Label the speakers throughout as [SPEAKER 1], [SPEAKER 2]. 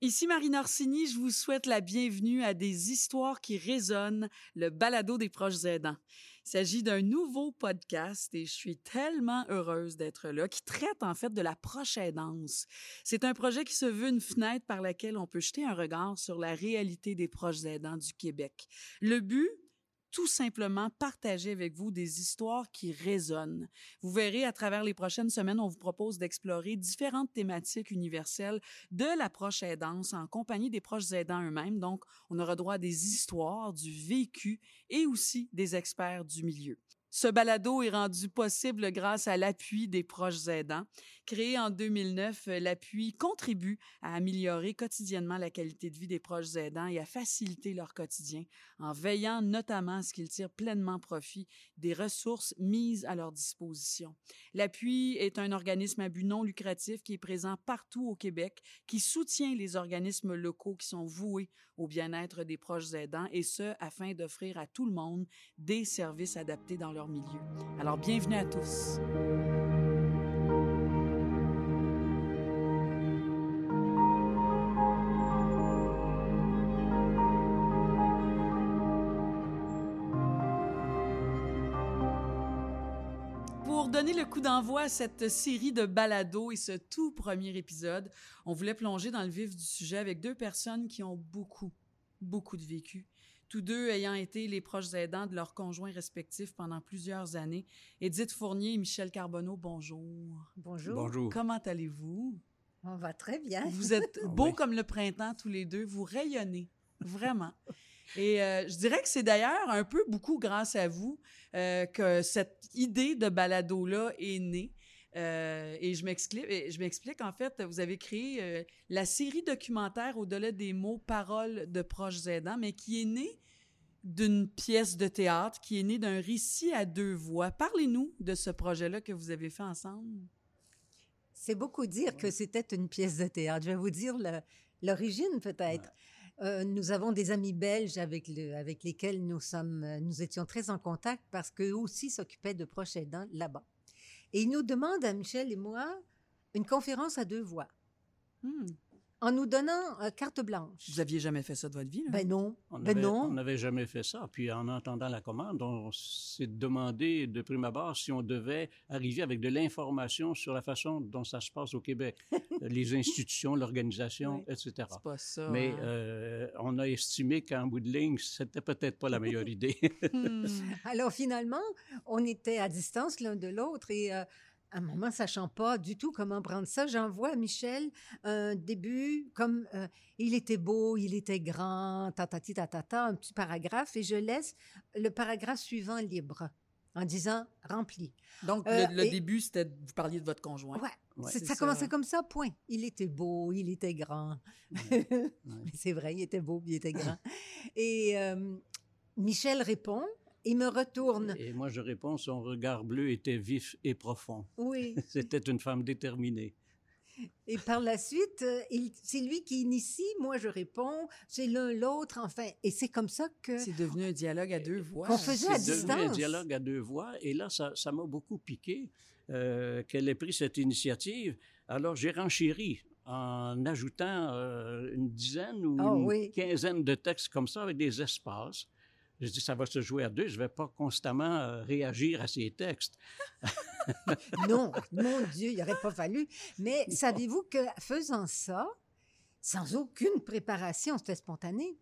[SPEAKER 1] Ici Marine Orsini, je vous souhaite la bienvenue à des histoires qui résonnent, le balado des proches aidants. Il s'agit d'un nouveau podcast et je suis tellement heureuse d'être là, qui traite en fait de la proche aidance. C'est un projet qui se veut une fenêtre par laquelle on peut jeter un regard sur la réalité des proches aidants du Québec. Le but, tout simplement partager avec vous des histoires qui résonnent. Vous verrez à travers les prochaines semaines, on vous propose d'explorer différentes thématiques universelles de l'approche aidance en compagnie des proches aidants eux-mêmes. Donc, on aura droit à des histoires, du vécu et aussi des experts du milieu. Ce balado est rendu possible grâce à l'appui des proches aidants. Créé en 2009, l'appui contribue à améliorer quotidiennement la qualité de vie des proches aidants et à faciliter leur quotidien en veillant notamment à ce qu'ils tirent pleinement profit des ressources mises à leur disposition. L'appui est un organisme à but non lucratif qui est présent partout au Québec, qui soutient les organismes locaux qui sont voués au bien-être des proches aidants et ce afin d'offrir à tout le monde des services adaptés dans leur milieu. Alors bienvenue à tous. Le coup d'envoi à cette série de balados et ce tout premier épisode, on voulait plonger dans le vif du sujet avec deux personnes qui ont beaucoup, beaucoup de vécu tous deux ayant été les proches aidants de leurs conjoints respectifs pendant plusieurs années. Edith Fournier et Michel Carbonneau, bonjour.
[SPEAKER 2] Bonjour.
[SPEAKER 3] Bonjour.
[SPEAKER 1] Comment allez-vous?
[SPEAKER 2] On va très bien.
[SPEAKER 1] Vous êtes beaux
[SPEAKER 3] Oui.
[SPEAKER 1] comme le printemps tous les deux, vous rayonnez, vraiment. Et euh, je dirais que c'est d'ailleurs un peu beaucoup grâce à vous euh, que cette idée de balado-là est née. Euh, et je m'explique, je m'explique, en fait, vous avez créé euh, la série documentaire Au-delà des mots, paroles de proches aidants, mais qui est née d'une pièce de théâtre, qui est née d'un récit à deux voix. Parlez-nous de ce projet-là que vous avez fait ensemble.
[SPEAKER 2] C'est beaucoup dire que c'était une pièce de théâtre. Je vais vous dire le- l'origine peut-être. Euh, nous avons des amis belges avec, le, avec lesquels euh, nous étions très en contact parce qu'eux aussi s'occupaient de proches aidants là-bas. Et ils nous demandent à Michel et moi une conférence à deux voix
[SPEAKER 1] Hmm.
[SPEAKER 2] En nous donnant euh, carte blanche.
[SPEAKER 1] Vous aviez jamais fait ça de votre vie, là?
[SPEAKER 2] Ben non,
[SPEAKER 3] On
[SPEAKER 2] ben
[SPEAKER 3] avait-
[SPEAKER 2] non.
[SPEAKER 3] on n'avait jamais fait ça. Puis en entendant la commande, on s'est demandé de prime abord si on devait arriver avec de l'information sur la façon dont ça se passe au Québec, les institutions, l'organisation,
[SPEAKER 2] Oui.
[SPEAKER 3] etc.
[SPEAKER 1] C'est pas ça.
[SPEAKER 3] Mais
[SPEAKER 1] hein?
[SPEAKER 3] euh, on a estimé qu'en bout de ligne, c'était peut-être pas la meilleure idée.
[SPEAKER 1] Hmm.
[SPEAKER 2] Alors finalement, on était à distance l'un de l'autre et euh, à un moment, sachant pas du tout comment prendre ça, j'envoie à Michel un début comme euh, il était beau, il était grand, tatati tatata, un petit paragraphe et je laisse le paragraphe suivant libre en disant rempli.
[SPEAKER 1] Donc,
[SPEAKER 2] Euh,
[SPEAKER 1] le, le
[SPEAKER 2] et-
[SPEAKER 1] début, c'était, vous parliez de votre conjoint.
[SPEAKER 2] Ouais, ça
[SPEAKER 1] ça.
[SPEAKER 2] commençait comme ça, point. Il était beau, il était grand. C'est vrai, il était beau, il était grand. Et euh, Michel répond, il me retourne.
[SPEAKER 3] Et moi, je réponds, son regard bleu était vif et profond.
[SPEAKER 2] Oui.
[SPEAKER 3] C'était une femme déterminée.
[SPEAKER 2] Et par la suite, euh, c'est lui qui initie, moi je réponds, c'est l'un l'autre, enfin. Et c'est comme ça que...
[SPEAKER 1] C'est devenu un dialogue à deux voix.
[SPEAKER 2] Qu'on faisait à
[SPEAKER 3] C'est devenu un
[SPEAKER 2] distance.
[SPEAKER 3] dialogue à deux voix. Et là, ça ça m'a beaucoup piqué euh, qu'elle ait pris cette initiative. Alors, j'ai renchéri en ajoutant euh, une dizaine ou
[SPEAKER 2] Ah
[SPEAKER 3] une
[SPEAKER 2] oui.
[SPEAKER 3] quinzaine de textes comme ça avec des espaces. Je dis, ça va se jouer à deux. Je vais pas constamment euh, réagir à ces textes.
[SPEAKER 2] Non, mon Dieu, il n'aurait pas fallu. Mais savez-vous que faisant ça, sans aucune préparation, c'était spontané,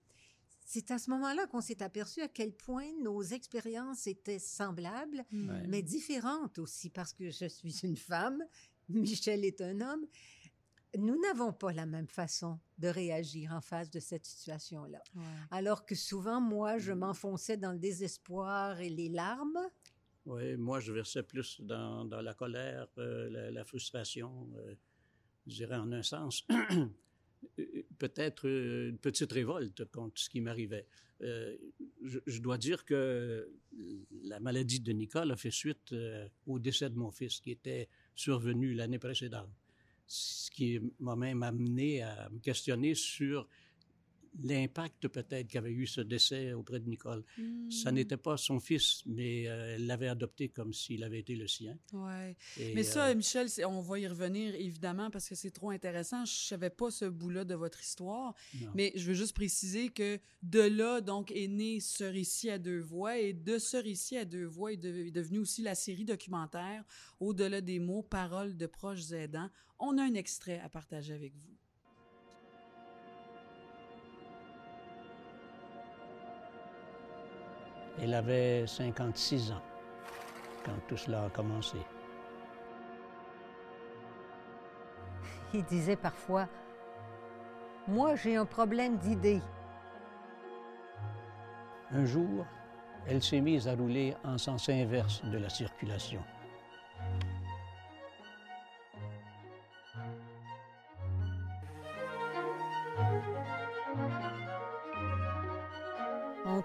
[SPEAKER 2] c'est à ce moment-là qu'on s'est aperçu à quel point nos expériences étaient semblables, mais différentes aussi, parce que je suis une femme, Michel est un homme. Nous n'avons pas la même façon de réagir en face de cette situation-là.
[SPEAKER 1] Ouais.
[SPEAKER 2] Alors que souvent, moi, je m'enfonçais dans le désespoir et les larmes.
[SPEAKER 3] Oui, moi, je versais plus dans, dans la colère, euh, la, la frustration, euh, je dirais en un sens. Peut-être euh, une petite révolte contre ce qui m'arrivait. Euh, je, je dois dire que la maladie de Nicole a fait suite euh, au décès de mon fils qui était survenu l'année précédente. Ce qui m'a même amené à me questionner sur l'impact peut-être qu'avait eu ce décès auprès de Nicole. Ça
[SPEAKER 1] Hmm.
[SPEAKER 3] n'était pas son fils, mais euh, elle l'avait adopté comme s'il avait été le sien.
[SPEAKER 1] Ouais.
[SPEAKER 3] Et,
[SPEAKER 1] Mais ça,
[SPEAKER 3] euh,
[SPEAKER 1] Michel, on va y revenir évidemment parce que c'est trop intéressant. Je savais pas ce bout-là de votre histoire,
[SPEAKER 3] non.
[SPEAKER 1] mais je veux juste préciser que de là, donc, est né ce récit à deux voix et de ce récit à deux voix est, de- est devenu aussi la série documentaire Au-delà des mots, paroles de proches aidants. On a un extrait à partager avec vous.
[SPEAKER 3] Elle avait 56 ans quand tout cela a commencé.
[SPEAKER 2] Il disait parfois, moi j'ai un problème d'idée.
[SPEAKER 3] Un jour, elle s'est mise à rouler en sens inverse de la circulation.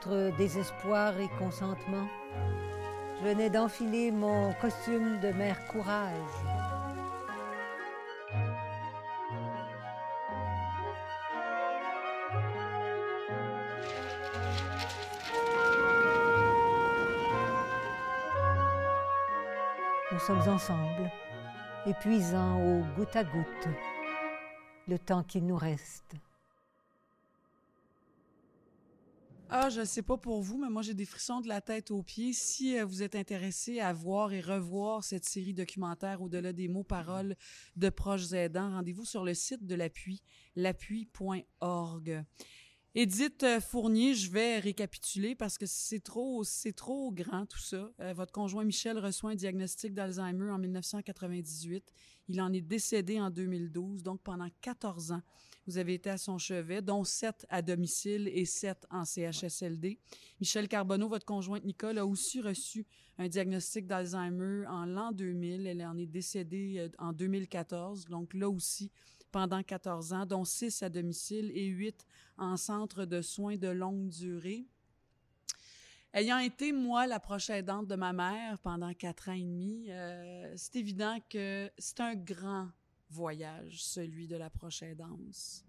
[SPEAKER 2] Entre désespoir et consentement, je venais d'enfiler mon costume de mère courage. Nous sommes ensemble, épuisant au goutte à goutte le temps qu'il nous reste.
[SPEAKER 1] Ah, je ne sais pas pour vous, mais moi j'ai des frissons de la tête aux pieds. Si euh, vous êtes intéressé à voir et revoir cette série documentaire au-delà des mots paroles de proches aidants, rendez-vous sur le site de l'appui, l'appui.org. Édith euh, Fournier, je vais récapituler parce que c'est trop, c'est trop grand tout ça. Euh, votre conjoint Michel reçoit un diagnostic d'Alzheimer en 1998. Il en est décédé en 2012, donc pendant 14 ans. Vous avez été à son chevet, dont 7 à domicile et 7 en CHSLD. Michel Carbonneau, votre conjointe Nicole, a aussi reçu un diagnostic d'Alzheimer en l'an 2000. Elle en est décédée euh, en 2014, donc là aussi pendant 14 ans, dont 6 à domicile et 8 en centre de soins de longue durée. Ayant été, moi, la proche aidante de ma mère pendant quatre ans et demi, euh, c'est évident que c'est un grand voyage, celui de la proche aidance.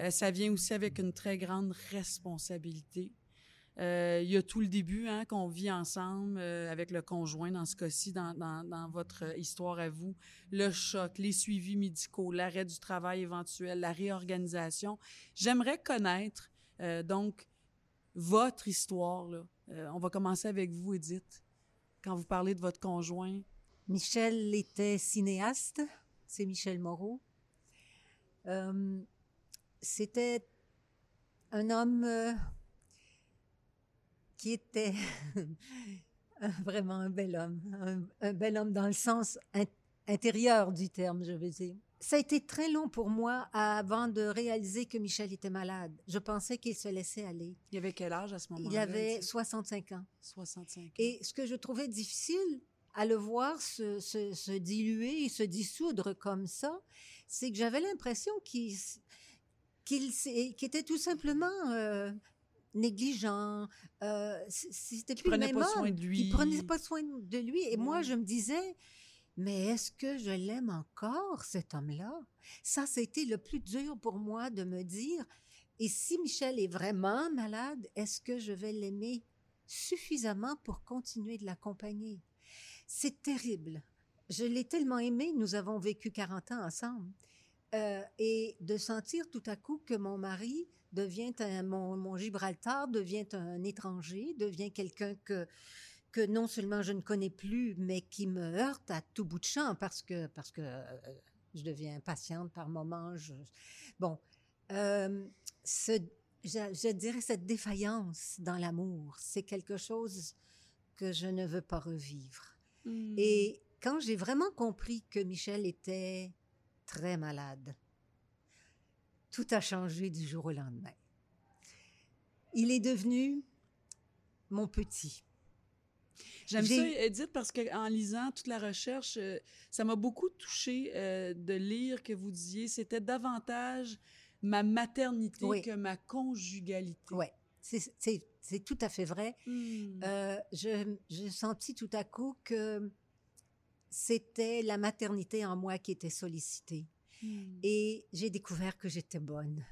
[SPEAKER 1] Euh, ça vient aussi avec une très grande responsabilité. Euh, il y a tout le début hein, qu'on vit ensemble euh, avec le conjoint, dans ce cas-ci, dans, dans, votre histoire à vous, le choc, les suivis médicaux, l'arrêt du travail éventuel, la réorganisation. J'aimerais connaître, donc, votre histoire. On va commencer avec vous, Edith. Quand vous parlez de votre conjoint,
[SPEAKER 2] Michel était cinéaste, c'est Michel Moreau. Euh, C'était un homme euh, qui était vraiment un bel homme, un, un bel homme dans le sens in- intérieur du terme, je veux dire. Ça a été très long pour moi avant de réaliser que Michel était malade. Je pensais qu'il se laissait aller.
[SPEAKER 1] il avait quel âge à ce moment-là?
[SPEAKER 2] Il avait
[SPEAKER 1] Edith?
[SPEAKER 2] 65 ans.
[SPEAKER 1] 65 ans.
[SPEAKER 2] Et ce que je trouvais difficile à le voir se, se- se diluer et se dissoudre comme ça, c'est que j'avais l'impression qu'il était tout simplement euh, négligent. Euh, C'était plus
[SPEAKER 1] prenait
[SPEAKER 2] même
[SPEAKER 1] pas soin de lui.
[SPEAKER 2] Il prenait pas soin de lui. Et moi, je me disais, mais est-ce que je l'aime encore, cet homme-là? Ça, c'était le plus dur pour moi de me dire, et si Michel est vraiment malade, est-ce que je vais l'aimer suffisamment pour continuer de l'accompagner? C'est terrible. Je l'ai tellement aimé, nous avons vécu 40 ans ensemble. Euh, et de sentir tout à coup que mon mari devient un, mon, Gibraltar devient un étranger, devient quelqu'un que non seulement je ne connais plus, mais qui me heurte à tout bout de champ parce que parce que euh, je deviens impatiente par moments. Bon, euh, je dirais cette défaillance dans l'amour, c'est quelque chose que je ne veux pas revivre.
[SPEAKER 1] Hmm.
[SPEAKER 2] Et quand j'ai vraiment compris que Michel était très malade, tout a changé du jour au lendemain. Il est devenu mon petit.
[SPEAKER 1] J'aime
[SPEAKER 2] J'ai-
[SPEAKER 1] ça, Edith, parce qu'en lisant toute la recherche, euh, ça m'a beaucoup touché euh, de lire que vous disiez c'était davantage ma maternité
[SPEAKER 2] Oui.
[SPEAKER 1] que ma conjugalité.
[SPEAKER 2] Ouais, c'est- c'est tout à fait vrai.
[SPEAKER 1] Hmm.
[SPEAKER 2] Euh, je j'ai senti tout à coup que c'était la maternité en moi qui était sollicitée.
[SPEAKER 1] Hmm.
[SPEAKER 2] Et j'ai découvert que j'étais bonne.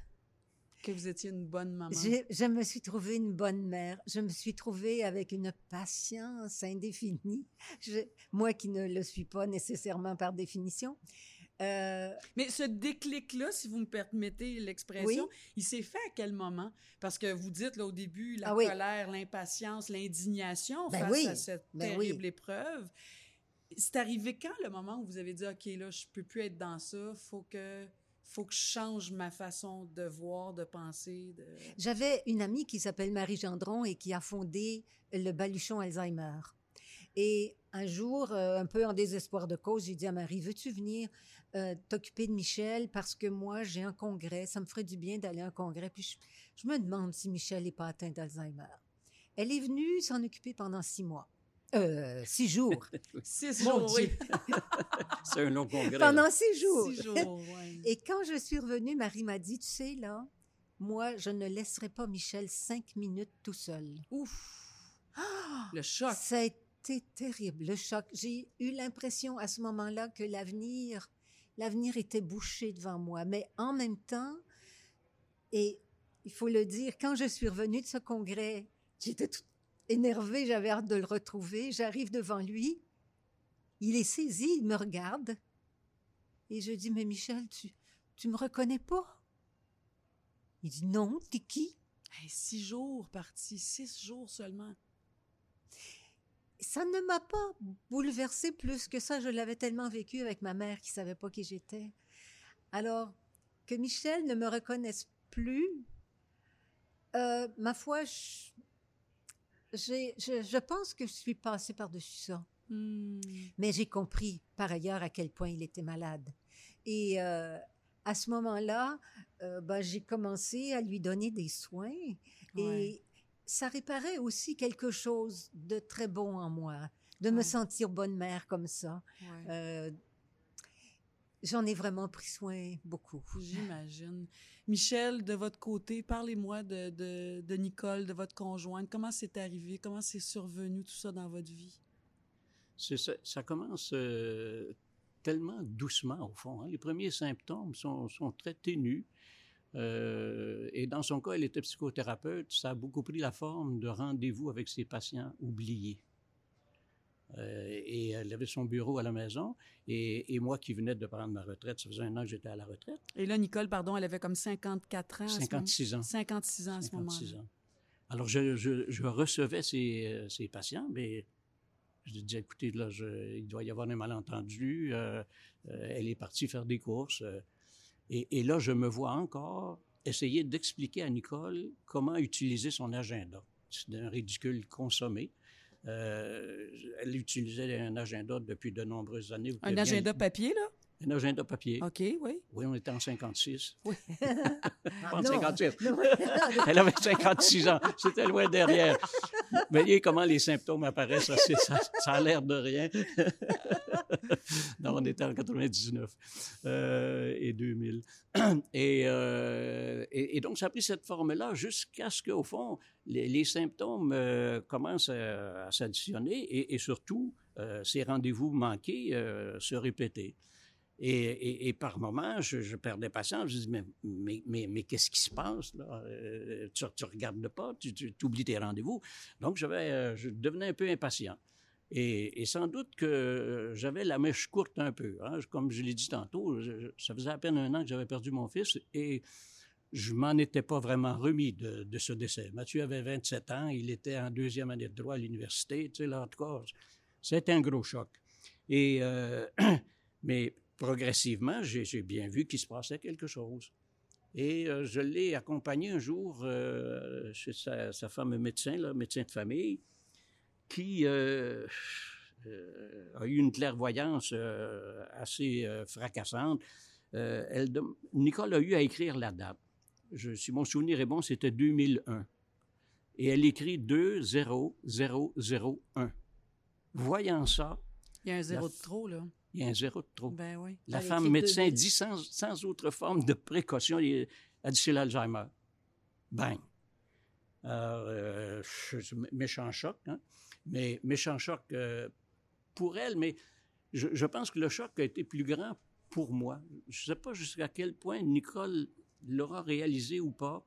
[SPEAKER 1] que vous étiez une bonne maman.
[SPEAKER 2] Je, je me suis trouvée une bonne mère. Je me suis trouvée avec une patience indéfinie. Je- moi qui ne le suis pas nécessairement par définition. Euh,
[SPEAKER 1] Mais ce déclic-là, si vous me permettez l'expression,
[SPEAKER 2] Oui.
[SPEAKER 1] il s'est fait à quel moment? Parce que vous dites là, au début la
[SPEAKER 2] Ah oui.
[SPEAKER 1] colère, l'impatience, l'indignation
[SPEAKER 2] Ben
[SPEAKER 1] face
[SPEAKER 2] oui,
[SPEAKER 1] à cette
[SPEAKER 2] ben
[SPEAKER 1] terrible épreuve. C'est arrivé quand le moment où vous avez dit OK, là, je peux plus être dans ça, faut que faut que je change ma façon de voir, de penser, de
[SPEAKER 2] J'avais une amie qui s'appelle Marie Gendron et qui a fondé le Baluchon Alzheimer. Et un jour, euh, un peu en désespoir de cause, j'ai dit à Marie, veux-tu venir euh, t'occuper de Michel parce que moi, j'ai un congrès, ça me ferait du bien d'aller à un congrès. Puis je, je me demande si Michel n'est pas atteint d'Alzheimer. Elle est venue s'en occuper pendant six mois. Euh, six jours.
[SPEAKER 1] six
[SPEAKER 2] Mon
[SPEAKER 1] jours, oui.
[SPEAKER 3] C'est un long congrès.
[SPEAKER 2] pendant six jours.
[SPEAKER 1] Six jours, ouais.
[SPEAKER 2] Et quand je suis revenue, Marie m'a dit, tu sais, là, moi, je ne laisserai pas Michel cinq minutes tout seul.
[SPEAKER 1] Ouf,
[SPEAKER 2] Ah!
[SPEAKER 1] le choc.
[SPEAKER 2] Ça a été terrible, le choc. J'ai eu l'impression à ce moment-là que l'avenir, l'avenir était bouché devant moi. Mais en même temps, et il faut le dire, quand je suis revenue de ce congrès, j'étais toute énervée, j'avais hâte de le retrouver. J'arrive devant lui, il est saisi, il me regarde, et je dis, mais Michel, tu, tu me reconnais pas? Il dit, non, t'es qui?
[SPEAKER 1] Six jours partis, six jours seulement.
[SPEAKER 2] Ça ne m'a pas bouleversée plus que ça. Je l'avais tellement vécu avec ma mère qui savait pas qui j'étais. Alors, que Michel ne me reconnaisse plus, euh, ma foi, je, je, je pense que je suis passée par-dessus ça.
[SPEAKER 1] Hmm.
[SPEAKER 2] Mais j'ai compris par ailleurs à quel point il était malade. Et euh, à ce moment-là, euh, ben, j'ai commencé à lui donner des soins. Et. Ça réparait aussi quelque chose de très bon en moi, de me sentir bonne mère comme ça.
[SPEAKER 1] Ouais.
[SPEAKER 2] Euh, J'en ai vraiment pris soin beaucoup.
[SPEAKER 1] J'imagine. Michel, de votre côté, parlez-moi de, de, de Nicole, de votre conjointe. Comment c'est arrivé? Comment c'est survenu tout ça dans votre vie?
[SPEAKER 3] C'est ça, ça commence euh, tellement doucement, au fond. hein. Les premiers symptômes sont, sont très ténus. Euh, et dans son cas, elle était psychothérapeute. Ça a beaucoup pris la forme de rendez-vous avec ses patients oubliés. Euh, et elle avait son bureau à la maison. Et, et moi qui venais de prendre ma retraite, ça faisait un an que j'étais à la retraite,
[SPEAKER 1] Et là, Nicole, pardon, elle avait comme 54 ans. à ce moment-
[SPEAKER 3] 56 ans.
[SPEAKER 1] 56 ans à ce
[SPEAKER 3] 56
[SPEAKER 1] moment-là.
[SPEAKER 3] ans. Alors, je, je- je recevais ces, euh, ces patients, mais je disais, écoutez, là, je- il doit y avoir un malentendu. euh, elle est partie faire des courses. Et, et là, je me vois encore essayer d'expliquer à Nicole comment utiliser son agenda. C'est un ridicule consommé. Euh, elle utilisait un agenda depuis de nombreuses années. Vous
[SPEAKER 1] Un
[SPEAKER 3] bien-
[SPEAKER 1] agenda papier, là?
[SPEAKER 3] Un agenda papier.
[SPEAKER 1] OK, oui.
[SPEAKER 3] Oui, on était en 56.
[SPEAKER 2] Ah,
[SPEAKER 3] Pas en
[SPEAKER 2] non.
[SPEAKER 3] 57.
[SPEAKER 2] Non.
[SPEAKER 3] Elle avait 56 ans. C'était loin derrière. Mais voyez comment les symptômes apparaissent. Ça, ça, ça a l'air de rien. non, on était en 99 euh, et 2000. Et, euh, et, et donc, ça a pris cette forme-là jusqu'à ce qu'au fond, les, les symptômes euh, commencent à, à s'additionner et, et surtout, ces rendez-vous manqués se répétaient. Et, par moments, je, je perdais patience. Je dis, mais, mais, mais, qu'est-ce qui se passe là? Euh, tu ne regardes pas, tu, tu oublies tes rendez-vous. Donc, j'avais, euh, je devenais un peu impatient. Et, sans doute que euh, j'avais la mèche courte un peu. hein. Comme je l'ai dit tantôt, je- je- ça faisait à peine un an que j'avais perdu mon fils et je m'en étais pas vraiment remis de, de ce décès. Mathieu avait 27 ans, il était en deuxième année de droit à l'université. Tu sais, là, en tout cas, c'était un gros choc. Et, mais progressivement, j'ai bien vu qu'il se passait quelque chose. Et euh, je l'ai accompagné un jour euh, chez sa, sa femme médecin, là, médecin de famille, qui euh, euh, a eu une clairvoyance assez fracassante. Elle Nicole a eu à écrire la date. Je, si mon souvenir est bon, c'était 2001. Et elle écrit 20001. Voyant ça,
[SPEAKER 1] Il y a un zéro
[SPEAKER 3] La
[SPEAKER 1] de trop, là.
[SPEAKER 3] Il y a un zéro de trop.
[SPEAKER 1] Ben oui.
[SPEAKER 3] La femme médecin
[SPEAKER 2] 2000.
[SPEAKER 3] dit sans, sans autre forme de précaution, il- elle dit c'est l'Alzheimer. Bang. Alors, euh, méchant choc, hein? mais méchant choc euh, pour elle, mais je, je pense que le choc a été plus grand pour moi. Je ne sais pas jusqu'à quel point Nicole l'aura réalisé ou pas,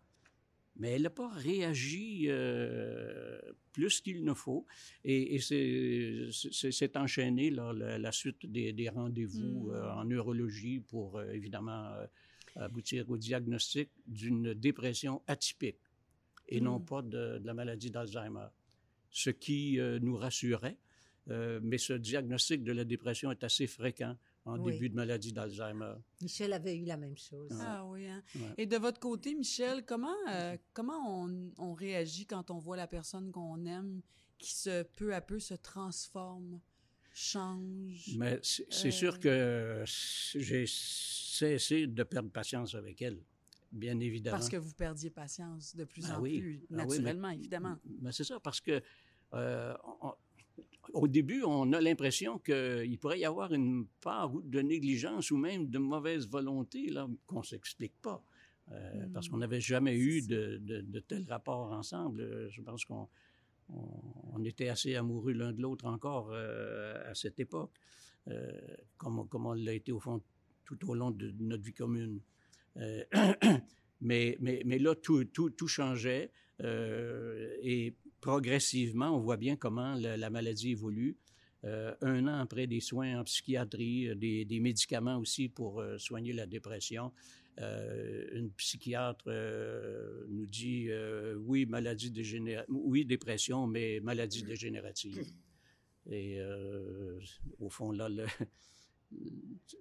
[SPEAKER 3] mais elle n'a pas réagi euh, plus qu'il ne faut. Et, c'est enchaîné là, la, suite des, rendez-vous
[SPEAKER 1] Hmm.
[SPEAKER 3] euh, en neurologie pour euh, évidemment aboutir au diagnostic d'une dépression atypique et non
[SPEAKER 1] Hmm.
[SPEAKER 3] pas de, de la maladie d'Alzheimer. Ce qui nous rassurait, mais ce diagnostic de la dépression est assez fréquent en
[SPEAKER 2] Oui.
[SPEAKER 3] début de maladie d'Alzheimer.
[SPEAKER 2] Michel avait eu la même chose.
[SPEAKER 1] Ah oui. hein.
[SPEAKER 3] Ouais.
[SPEAKER 1] Et de votre côté, Michel, comment, euh, comment on, on réagit quand on voit la personne qu'on aime qui se peu à peu se transforme, change?
[SPEAKER 3] Mais c'est c'est
[SPEAKER 1] Euh,
[SPEAKER 3] sûr que j'ai cessé de perdre patience avec elle, bien évidemment.
[SPEAKER 1] Parce que vous perdiez patience de plus
[SPEAKER 3] Ah
[SPEAKER 1] en
[SPEAKER 3] oui.
[SPEAKER 1] plus,
[SPEAKER 3] Ah oui, mais-
[SPEAKER 1] naturellement, évidemment.
[SPEAKER 3] Mais c'est ça, parce que euh, on- au début, on a l'impression qu'il pourrait y avoir une part de négligence ou même de mauvaise volonté là, qu'on ne s'explique pas. Euh,
[SPEAKER 1] Mm.
[SPEAKER 3] Parce qu'on n'avait jamais eu de, de, de tels rapports ensemble. Euh, Je pense qu'on on, on était assez amoureux l'un de l'autre encore euh, à cette époque, euh, comme, comme on l'a été au fond tout au long de notre vie commune. Euh, mais, mais, mais là, tout, tout, tout changeait et progressivement, on voit bien comment la, la maladie évolue. Euh, un an après des soins en psychiatrie, euh, des, des médicaments aussi pour euh, soigner la dépression, euh, une psychiatre nous dit oui, maladie dégénérative, oui, dépression, mais maladie dégénérative. Et au fond, là, le,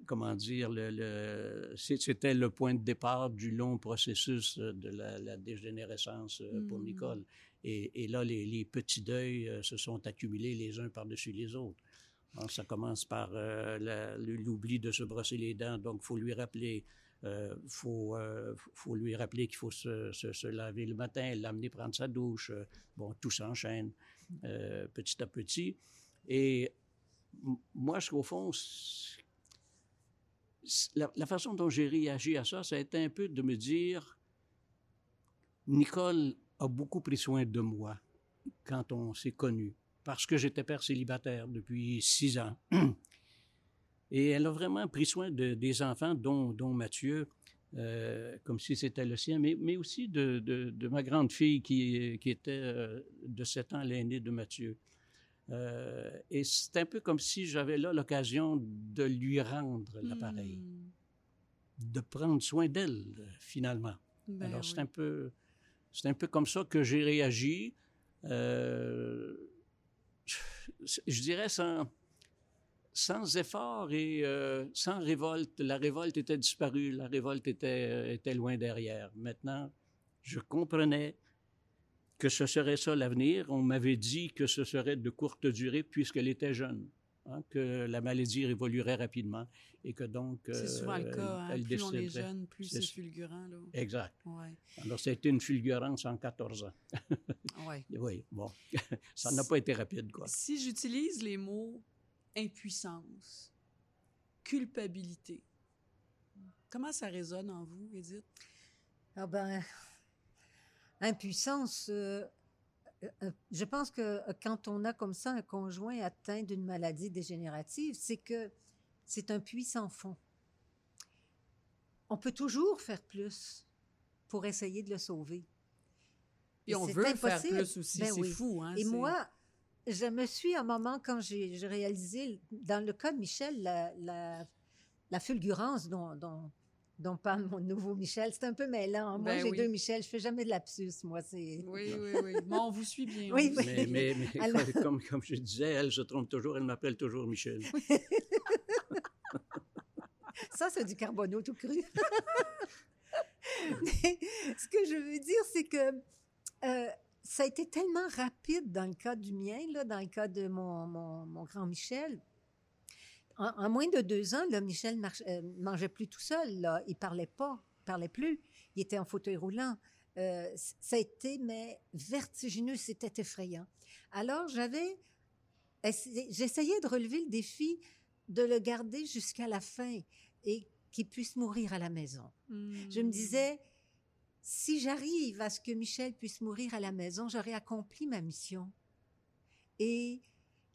[SPEAKER 3] comment dire, le, le- c'est- c'était le point de départ du long processus de la, la dégénérescence pour
[SPEAKER 1] Mm.
[SPEAKER 3] Nicole. Et, là, les, petits deuils euh, se sont accumulés les uns par-dessus les autres. Ça commence par euh, l'oubli de se brosser les dents, donc faut lui rappeler. euh, faut, faut lui rappeler qu'il faut se, se- laver le matin, l'amener prendre sa douche. bon, tout s'enchaîne petit à petit. Et moi, au fond, la façon dont j'ai réagi à ça, ça a été un peu de me dire, Nicole a beaucoup pris soin de moi quand on s'est connus, parce que j'étais père célibataire depuis six ans. Et elle a vraiment pris soin de- des enfants, dont, dont Mathieu, euh, comme si c'était le sien, mais, mais aussi de, de- de ma grande fille qui, qui était euh, de sept ans l'aînée de Mathieu. Euh, et c'est un peu comme si j'avais là l'occasion de lui rendre l'appareil,
[SPEAKER 1] Hmm.
[SPEAKER 3] de prendre soin d'elle, finalement.
[SPEAKER 1] Ben
[SPEAKER 3] Alors,
[SPEAKER 1] oui.
[SPEAKER 3] c'est un peu, c'est un peu comme ça que j'ai réagi. Euh, je, dirais sans, effort et euh, sans révolte. La révolte était disparue, la révolte était, était loin derrière. Maintenant, je comprenais que ce serait ça l'avenir. On m'avait dit que ce serait de courte durée puisqu'elle était jeune, hein, que la maladie évoluerait rapidement et que donc
[SPEAKER 1] C'est souvent le
[SPEAKER 3] euh,
[SPEAKER 1] cas. hein.
[SPEAKER 3] elle
[SPEAKER 1] Plus on est jeune, plus
[SPEAKER 3] C'est
[SPEAKER 1] fulgurant. Là.
[SPEAKER 3] Exact.
[SPEAKER 1] Ouais.
[SPEAKER 3] Alors, ça a été une fulgurance en 14 ans.
[SPEAKER 1] Ouais.
[SPEAKER 3] Oui, bon, ça n'a pas été rapide, quoi.
[SPEAKER 1] Si j'utilise les mots impuissance, culpabilité, comment ça résonne en vous, Edith?
[SPEAKER 2] Ah ben, impuissance. euh, euh, je pense que euh, quand on a comme ça un conjoint atteint d'une maladie dégénérative, c'est que c'est un puits sans fond. On peut toujours faire plus pour essayer de le sauver.
[SPEAKER 1] Et on veut faire
[SPEAKER 2] impossible.
[SPEAKER 1] plus aussi,
[SPEAKER 2] Ben
[SPEAKER 1] c'est
[SPEAKER 2] oui.
[SPEAKER 1] fou. Hein?
[SPEAKER 2] Et moi, je me suis, à un moment, quand j'ai j'ai réalisé, dans le cas de Michel, la, la, la fulgurance dont, dont, dont parle mon nouveau Michel, c'est un peu mêlant. Moi,
[SPEAKER 1] Ben
[SPEAKER 2] j'ai
[SPEAKER 1] oui.
[SPEAKER 2] deux Michel, je fais jamais de lapsus, moi. c'est...
[SPEAKER 1] Oui, oui, oui. Bon, on vous suit bien.
[SPEAKER 2] Oui, oui.
[SPEAKER 3] mais
[SPEAKER 2] Alors-
[SPEAKER 3] comme, comme je disais, elle se trompe toujours, elle m'appelle toujours Michel.
[SPEAKER 2] Ça, c'est du carbonneau tout cru. Mais ce que je veux dire, c'est que euh, ça a été tellement rapide dans le cas du mien, là, dans le cas de mon, mon, mon grand Michel. En, en moins de deux ans, là, Michel marche, euh, mangeait plus tout seul. Là. Il parlait pas, il parlait plus. Il était en fauteuil roulant. Euh, ça a été mais vertigineux, c'était effrayant. Alors j'avais, j'essayais de relever le défi de le garder jusqu'à la fin et qu'il puisse mourir à la maison. Je me disais, si j'arrive à ce que Michel puisse mourir à la maison, j'aurai accompli ma mission. Et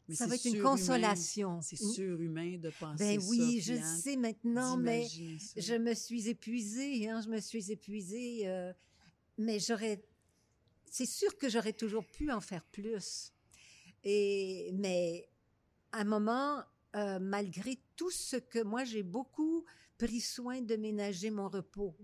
[SPEAKER 1] Mais
[SPEAKER 2] ça va être une consolation.
[SPEAKER 1] C'est
[SPEAKER 2] Une-
[SPEAKER 1] surhumain de penser
[SPEAKER 2] Ben
[SPEAKER 1] ça.
[SPEAKER 2] oui, je sais maintenant, mais
[SPEAKER 1] ça.
[SPEAKER 2] je me suis épuisée, hein, je me suis épuisée. euh, mais j'aurais, c'est sûr que j'aurais toujours pu en faire plus. Et, mais à un moment, euh, malgré tout ce que moi, j'ai beaucoup pris soin de ménager mon repos.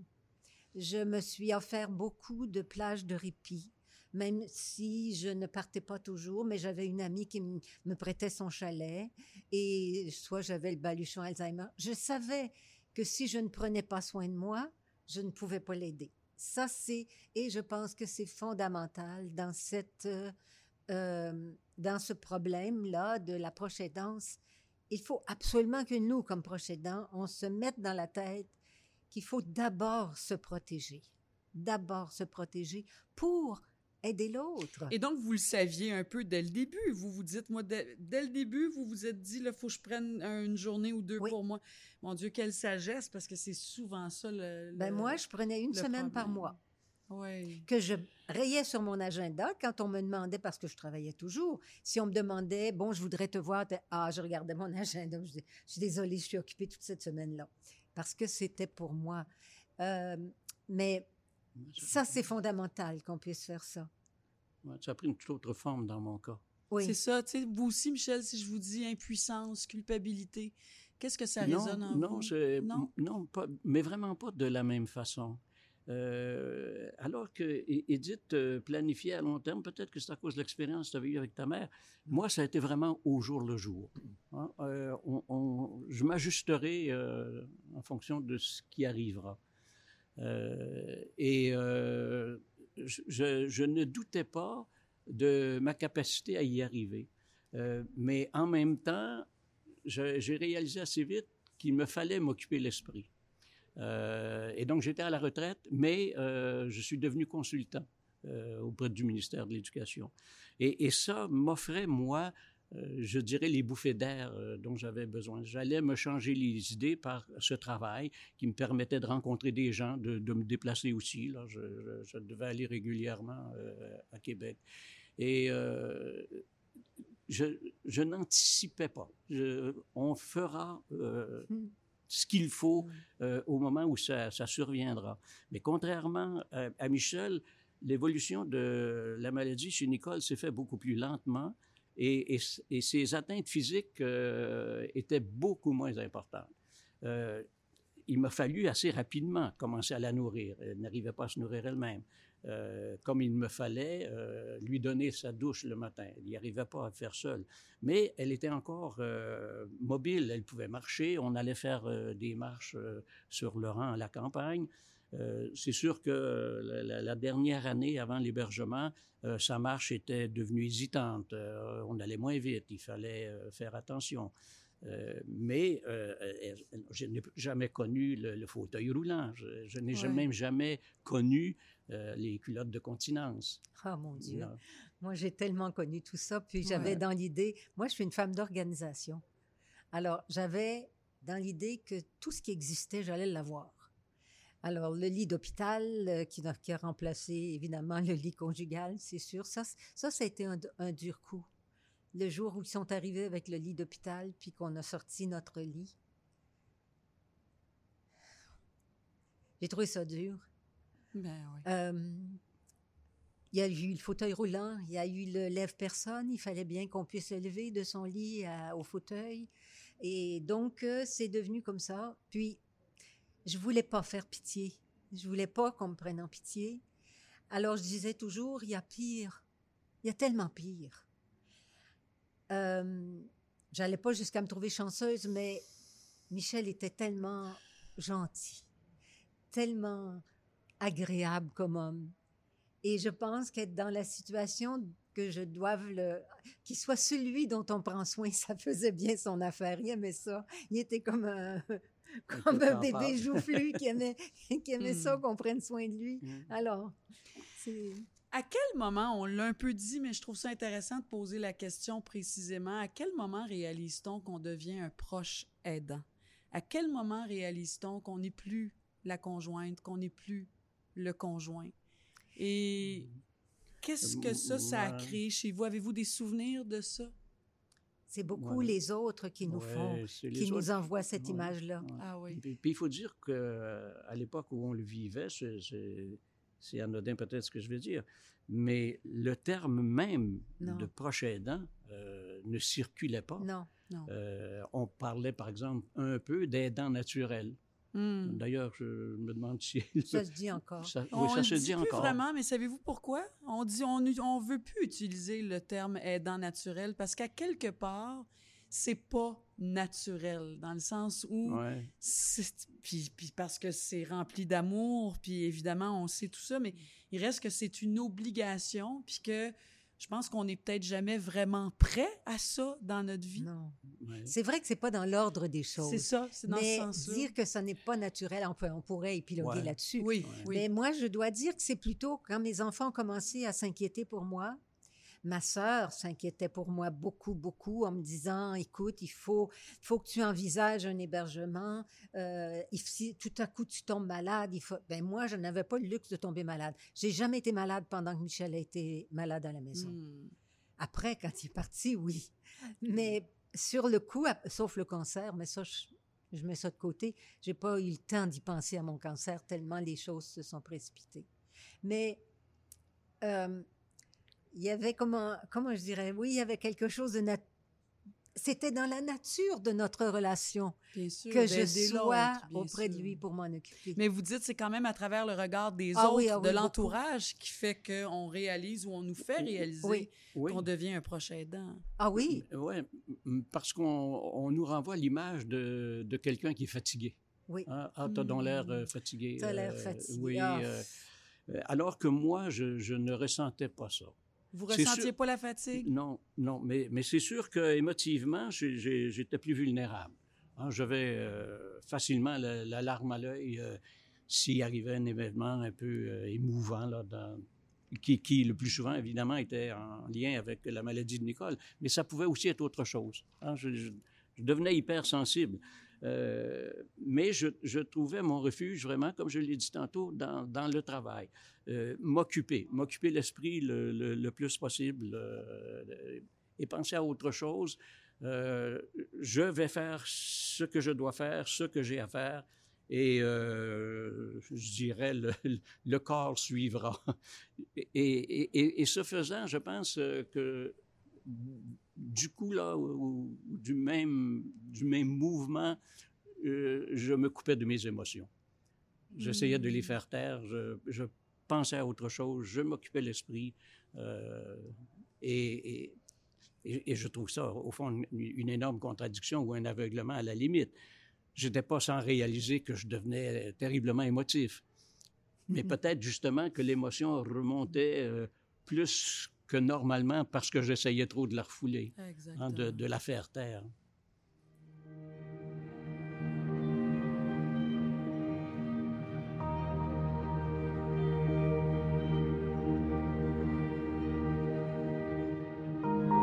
[SPEAKER 2] Je me suis offert beaucoup de plages de répit, même si je ne partais pas toujours, mais j'avais une amie qui me prêtait son chalet et soit j'avais le baluchon Alzheimer. Je savais que si je ne prenais pas soin de moi, je ne pouvais pas l'aider. Ça, c'est, et je pense que c'est fondamental dans cette, euh, dans ce problème-là de la proche aidance. Il faut absolument que nous, comme proches aidants, on se mette dans la tête qu'il faut d'abord se protéger. D'abord se protéger pour aider l'autre.
[SPEAKER 1] Et donc, vous le saviez un peu dès le début. Vous vous dites, moi, dès, le début, vous vous êtes dit, il faut que je prenne une journée ou deux pour moi. Mon Dieu, quelle sagesse, parce que c'est souvent ça le,
[SPEAKER 2] Ben moi, je prenais une semaine par mois.
[SPEAKER 1] Oui.
[SPEAKER 2] Que je rayais sur mon agenda quand on me demandait, parce que je travaillais toujours, si on me demandait, bon, je voudrais te voir, ah, je regardais mon agenda, je, je suis désolée, je suis occupée toute cette semaine-là, parce que c'était pour moi. Euh, mais ça, c'est fondamental qu'on puisse faire ça.
[SPEAKER 3] ça a pris une toute autre forme dans mon cas.
[SPEAKER 1] Oui. C'est ça, tu sais, vous aussi, Michel, si je vous dis impuissance, culpabilité, qu'est-ce que ça résonne en
[SPEAKER 3] non,
[SPEAKER 1] vous?
[SPEAKER 3] Non, non, pas, mais vraiment pas de la même façon. Euh, alors que Edith euh, planifiait à long terme, peut-être que c'est à cause de l'expérience que tu avais eue avec ta mère. Moi, ça a été vraiment au jour le jour. Hein. Euh, on, je m'ajusterai en fonction de ce qui arrivera. Euh, et euh, je, ne doutais pas de ma capacité à y arriver. Euh, mais en même temps, j'ai réalisé assez vite qu'il me fallait m'occuper l'esprit. et donc j'étais à la retraite, mais je suis devenu consultant auprès du ministère de l'Éducation. Et, ça m'offrait, moi, je dirais, les bouffées d'air euh, dont j'avais besoin. J'allais me changer les idées par ce travail qui me permettait de rencontrer des gens, de, me déplacer aussi. Là, je, devais aller régulièrement euh, à Québec. Et je, n'anticipais pas. on fera hmm. ce qu'il faut hmm. au moment où ça, surviendra. Mais contrairement à Michel, l'évolution de la maladie chez Nicole s'est fait beaucoup plus lentement et, ses atteintes physiques euh, étaient beaucoup moins importantes. Euh, il m'a fallu assez rapidement commencer à la nourrir. Elle n'arrivait pas à se nourrir elle-même. Euh, comme il me fallait lui donner sa douche le matin. Elle n'y arrivait pas à le faire seule. Mais elle était encore mobile, elle pouvait marcher. On allait faire des marches sur le rang à la campagne. Euh, c'est sûr que la, dernière année avant l'hébergement, euh, sa marche était devenue hésitante. Euh, on allait moins vite, il fallait faire attention. mais je n'ai jamais connu le, fauteuil roulant. Je, n'ai même jamais connu les culottes de continence.
[SPEAKER 2] Ah mon Dieu. Moi, j'ai tellement connu tout ça. Puis j'avais dans l'idée, moi, je suis une femme d'organisation. Alors, j'avais dans l'idée que tout ce qui existait, j'allais l'avoir. Alors, le lit d'hôpital euh, qui, a remplacé évidemment le lit conjugal, c'est sûr. Ça, ça, ça a été un, dur coup. Le jour où ils sont arrivés avec le lit d'hôpital, puis qu'on a sorti notre lit. J'ai trouvé ça dur.
[SPEAKER 1] Ben oui.
[SPEAKER 2] Euh, il y a eu le fauteuil roulant, il y a eu le lève-personne, il fallait bien qu'on puisse se lever de son lit au fauteuil. Et donc, euh, c'est devenu comme ça. Puis, je voulais pas faire pitié. Je voulais pas qu'on me prenne en pitié. Alors je disais toujours, il y a pire. Il y a tellement pire. Euh, J'allais pas jusqu'à me trouver chanceuse, mais Michel était tellement gentil, tellement agréable comme homme. Et je pense qu'être dans la situation que je doive le, qu'il soit celui dont on prend soin, ça faisait bien son affaire. Il aimait ça. Il était comme un, comme un bébé joufflu qui aimait, qui aimait ça, hmm. qu'on prenne soin de lui. Hmm. Alors, c'est...
[SPEAKER 1] À quel moment, on l'a un peu dit, mais je trouve ça intéressant de poser la question précisément, à quel moment réalise-t-on qu'on devient un proche aidant? À quel moment réalise-t-on qu'on n'est plus la conjointe, qu'on n'est plus le conjoint? Et hmm. qu'est-ce que ça, ça a créé chez vous? Avez-vous des souvenirs de ça?
[SPEAKER 2] C'est beaucoup les autres qui nous font, qui nous envoient cette image-là.
[SPEAKER 1] Ah oui.
[SPEAKER 3] Puis, il faut dire qu'à l'époque où on le vivait, c'est anodin peut-être ce que je veux dire, mais le terme même
[SPEAKER 2] Non.
[SPEAKER 3] de proche aidant euh, ne circulait pas.
[SPEAKER 2] Non.
[SPEAKER 1] Non.
[SPEAKER 3] Euh, on parlait, par exemple, un peu d'aidant naturel.
[SPEAKER 1] Hmm.
[SPEAKER 3] D'ailleurs, je me demande si...
[SPEAKER 2] Ça se dit encore.
[SPEAKER 3] Ça- oui,
[SPEAKER 1] On
[SPEAKER 3] ça
[SPEAKER 1] le
[SPEAKER 3] se
[SPEAKER 1] dit,
[SPEAKER 3] dit
[SPEAKER 1] plus
[SPEAKER 3] encore.
[SPEAKER 1] vraiment, mais savez-vous pourquoi? On dit on on veut plus utiliser le terme aidant naturel parce qu'à quelque part, c'est pas naturel dans le sens où
[SPEAKER 3] Ouais.
[SPEAKER 1] puis, puis parce que c'est rempli d'amour, puis évidemment on sait tout ça, mais il reste que c'est une obligation, puis que je pense qu'on n'est peut-être jamais vraiment prêt à ça dans notre vie.
[SPEAKER 2] Non.
[SPEAKER 3] ouais.
[SPEAKER 2] C'est vrai que c'est pas dans l'ordre des choses.
[SPEAKER 1] C'est ça, c'est dans
[SPEAKER 2] mais
[SPEAKER 1] ce sens-là.
[SPEAKER 2] dire que ça n'est pas naturel, on, peut, on pourrait épiloguer
[SPEAKER 3] Ouais.
[SPEAKER 2] là-dessus.
[SPEAKER 1] Oui,
[SPEAKER 3] Ouais.
[SPEAKER 1] oui.
[SPEAKER 2] Mais moi, je dois dire que c'est plutôt quand mes enfants ont commencé à s'inquiéter pour moi. Ma sœur s'inquiétait pour moi beaucoup, beaucoup en me disant, écoute, il faut, faut que tu envisages un hébergement. Euh, si tout à coup tu tombes malade, il faut. Ben moi, je n'avais pas le luxe de tomber malade. J'ai jamais été malade pendant que Michel a été malade à la maison.
[SPEAKER 1] Hmm.
[SPEAKER 2] Après, quand il est parti, oui. Mais sur le coup, sauf le cancer, mais ça, je, je mets ça de côté. J'ai pas eu le temps d'y penser à mon cancer tellement les choses se sont précipitées. Mais euh, il y avait comment, comment je dirais, oui, il y avait quelque chose de nat- C'était dans la nature de notre relation
[SPEAKER 1] Bien sûr,
[SPEAKER 2] que je
[SPEAKER 1] d'aider
[SPEAKER 2] sois auprès de lui pour m'en occuper.
[SPEAKER 1] Mais vous dites c'est quand même à travers le regard des
[SPEAKER 2] Ah
[SPEAKER 1] autres,
[SPEAKER 2] oui, ah
[SPEAKER 1] de
[SPEAKER 2] oui,
[SPEAKER 1] l'entourage, qui fait qu'on réalise ou on nous fait réaliser
[SPEAKER 2] Oui.
[SPEAKER 3] Oui.
[SPEAKER 1] qu'on devient un proche aidant.
[SPEAKER 2] Ah oui,
[SPEAKER 3] Ouais, m- parce qu'on on nous renvoie l'image de, de quelqu'un qui est fatigué.
[SPEAKER 2] oui.
[SPEAKER 3] Ah, ah, t'as donc l'air euh,
[SPEAKER 1] Mm.
[SPEAKER 3] fatigué.
[SPEAKER 2] T'as l'air
[SPEAKER 3] euh,
[SPEAKER 2] fatigué.
[SPEAKER 3] Oui.
[SPEAKER 2] Ah.
[SPEAKER 3] euh, euh, alors que moi, je, je ne ressentais pas ça.
[SPEAKER 1] Vous ressentiez
[SPEAKER 3] sûr.
[SPEAKER 1] pas la fatigue?
[SPEAKER 3] Non, non, mais, mais c'est sûr que émotivement, j'étais plus vulnérable. Hein, J'avais euh, facilement la, la larme à l'œil euh, s'il arrivait un événement un peu euh, émouvant, là, dans- qui, qui, le plus souvent, évidemment, était en lien avec la maladie de Nicole. Mais ça pouvait aussi être autre chose. hein. Je, je- je devenais hypersensible. Euh, mais je, trouvais mon refuge vraiment, comme je l'ai dit tantôt, dans, le travail. Euh, m'occuper, m'occuper l'esprit le, plus possible euh, et penser à autre chose. Je vais faire ce que je dois faire, ce que j'ai à faire, et je dirais le, le corps suivra. Et, ce faisant, je pense que du coup là, ou- ou du même du même mouvement, euh, je me coupais de mes émotions. J'essayais de les
[SPEAKER 1] Hmm.
[SPEAKER 3] faire taire. Je, je pensais à autre chose. Je m'occupais l'esprit. euh, et, et, et- et je trouve ça, au fond, une, une énorme contradiction ou un aveuglement à la limite. Je n'étais pas sans réaliser que je devenais terriblement émotif. Mais
[SPEAKER 2] Mhm.
[SPEAKER 3] peut-être justement que l'émotion remontait euh, plus que normalement parce que j'essayais trop de la refouler, hein, de, de la faire taire.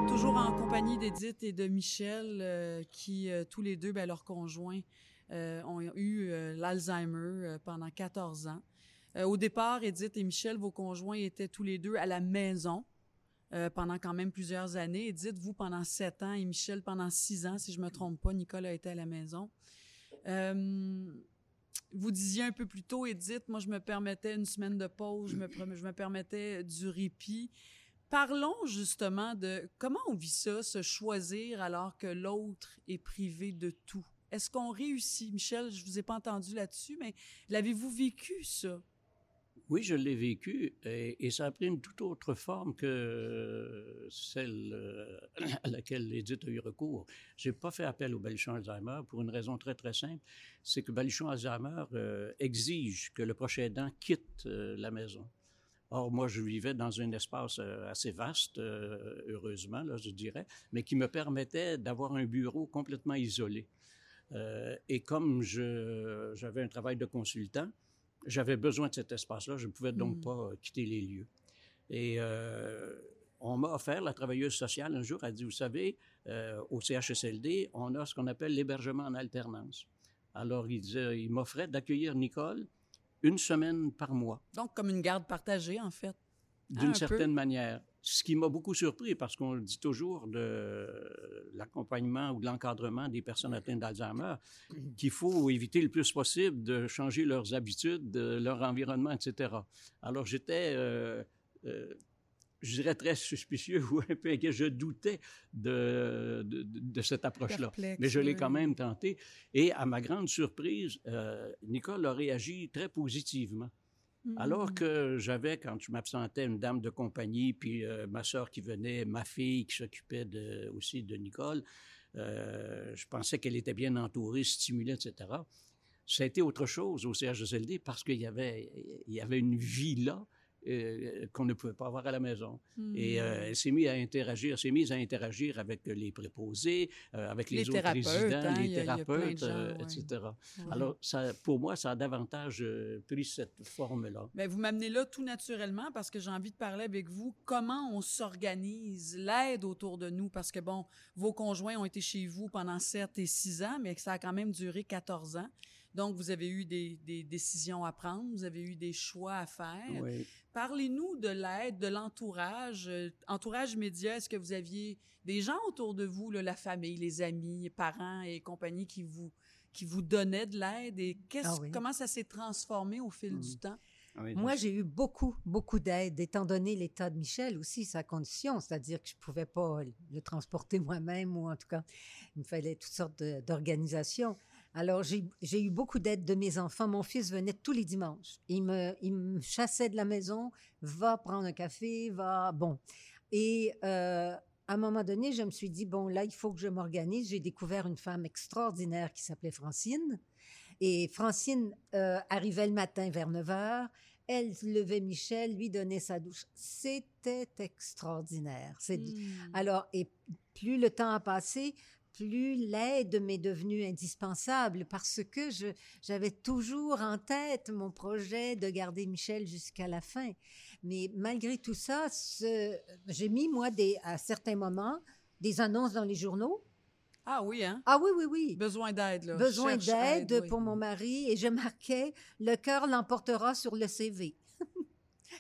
[SPEAKER 1] Toujours en compagnie d'Edith et de Michel, euh, qui euh, tous les deux, ben, leurs conjoints, euh, ont eu l'Alzheimer pendant 14 ans. Au départ, Edith et Michel, vos conjoints étaient tous les deux à la maison euh, pendant quand même plusieurs années. Edith, vous pendant 7 ans et Michel pendant 6 ans, si je me trompe pas. Nicole a été à la maison. Euh, vous disiez un peu plus tôt, Edith, moi je me permettais une semaine de pause, je me, je me permettais du répit. Parlons justement de comment on vit ça, se choisir alors que l'autre est privé de tout. Est-ce qu'on réussit? Michel, je vous ai pas entendu là-dessus, mais l'avez-vous vécu, ça?
[SPEAKER 3] Oui, je l'ai vécu et, ça a pris une toute autre forme que celle euh, à laquelle Edith a eu recours. J'ai pas fait appel au baluchon Alzheimer pour une raison très très simple, c'est que baluchon Alzheimer euh, exige que le prochain aidant quitte euh, la maison. Or, moi, je vivais dans un espace euh, assez vaste, euh, heureusement, là, je dirais, mais qui me permettait d'avoir un bureau complètement isolé. Euh, et comme j'avais un travail de consultant, j'avais besoin de cet espace-là. Je ne pouvais donc
[SPEAKER 1] Mm.
[SPEAKER 3] pas euh, quitter les lieux. Et euh, on m'a offert, la travailleuse sociale, un jour, a dit, vous savez, euh, au CHSLD, on a ce qu'on appelle l'hébergement en alternance. Alors, il, disait- il m'offrait d'accueillir Nicole une semaine par mois,
[SPEAKER 1] Donc, comme une garde partagée, en fait. Ah,
[SPEAKER 3] d'une
[SPEAKER 1] un peu.
[SPEAKER 3] certaine manière. Ce qui m'a beaucoup surpris, parce qu'on dit toujours de l'accompagnement ou de l'encadrement des personnes atteintes d'Alzheimer, qu'il faut éviter le plus possible de changer leurs habitudes, de leur environnement, etc. Alors j'étais, euh, euh, je dirais, très suspicieux ou un peu inquiet. Je doutais de, de, de cette approche-là. Mais je l'ai quand même tenté. Et à ma grande surprise, euh, Nicole a réagi très positivement. Alors mm. que j'avais, quand je m'absentais, une dame de compagnie, puis euh, ma soeur qui venait, ma fille qui s'occupait de, aussi de Nicole, euh, je pensais qu'elle était bien entourée, stimulée, etc. Ça a été autre chose au CHSLD parce qu'il y avait, il y avait une vie là qu'on ne pouvait pas avoir à la maison. Et euh, hmm. elle s'est mise à interagir, s'est mise à interagir avec les préposés, euh, avec les, autres résidents,
[SPEAKER 1] hein,
[SPEAKER 3] les thérapeutes, etc. Alors, ça, pour moi, ça a davantage pris cette forme-là.
[SPEAKER 1] Mais ben, vous m'amenez là tout naturellement parce que j'ai envie de parler avec vous comment on s'organise l'aide autour de nous? Parce que, bon, vos conjoints ont été chez vous pendant 7 et 6 ans, mais que ça a quand même duré 14 ans. Donc, vous avez eu des, décisions à prendre, vous avez eu des choix à faire. Parlez-nous de l'aide, de l'entourage, euh, entourage média. Est-ce que vous aviez des gens autour de vous, la famille, les amis, les parents et compagnie qui vous qui vous donnaient de l'aide? Et ah comment ça s'est transformé au fil du mmh. temps?
[SPEAKER 2] Ah Moi, j'ai eu beaucoup, beaucoup d'aide, étant donné l'état de Michel aussi, sa condition, c'est-à-dire que je ne pouvais pas le transporter moi-même, ou en tout cas, il me fallait toutes sortes d'organisations. Alors, j'ai eu beaucoup d'aide de mes enfants. Mon fils venait tous les dimanches. Il me, il me chassait de la maison, va prendre un café, va... Bon. Et euh, à un moment donné, je me suis dit, bon, là, il faut que je m'organise. J'ai découvert une femme extraordinaire qui s'appelait Francine. Et Francine euh, arrivait le matin vers 9 h. Elle levait Michel, lui donnait sa douche. C'était extraordinaire. Mmh. Alors, et plus le temps a passé, plus l'aide m'est devenue indispensable parce que je, j'avais toujours en tête mon projet de garder Michel jusqu'à la fin. Mais malgré tout ça, j'ai mis, moi, des, à certains moments, des annonces dans les journaux.
[SPEAKER 1] Ah oui, hein?
[SPEAKER 2] Ah oui, oui, oui.
[SPEAKER 1] Besoin d'aide, là.
[SPEAKER 2] Besoin d'aide pour mon mari. Et je marquais, le cœur l'emportera sur le CV.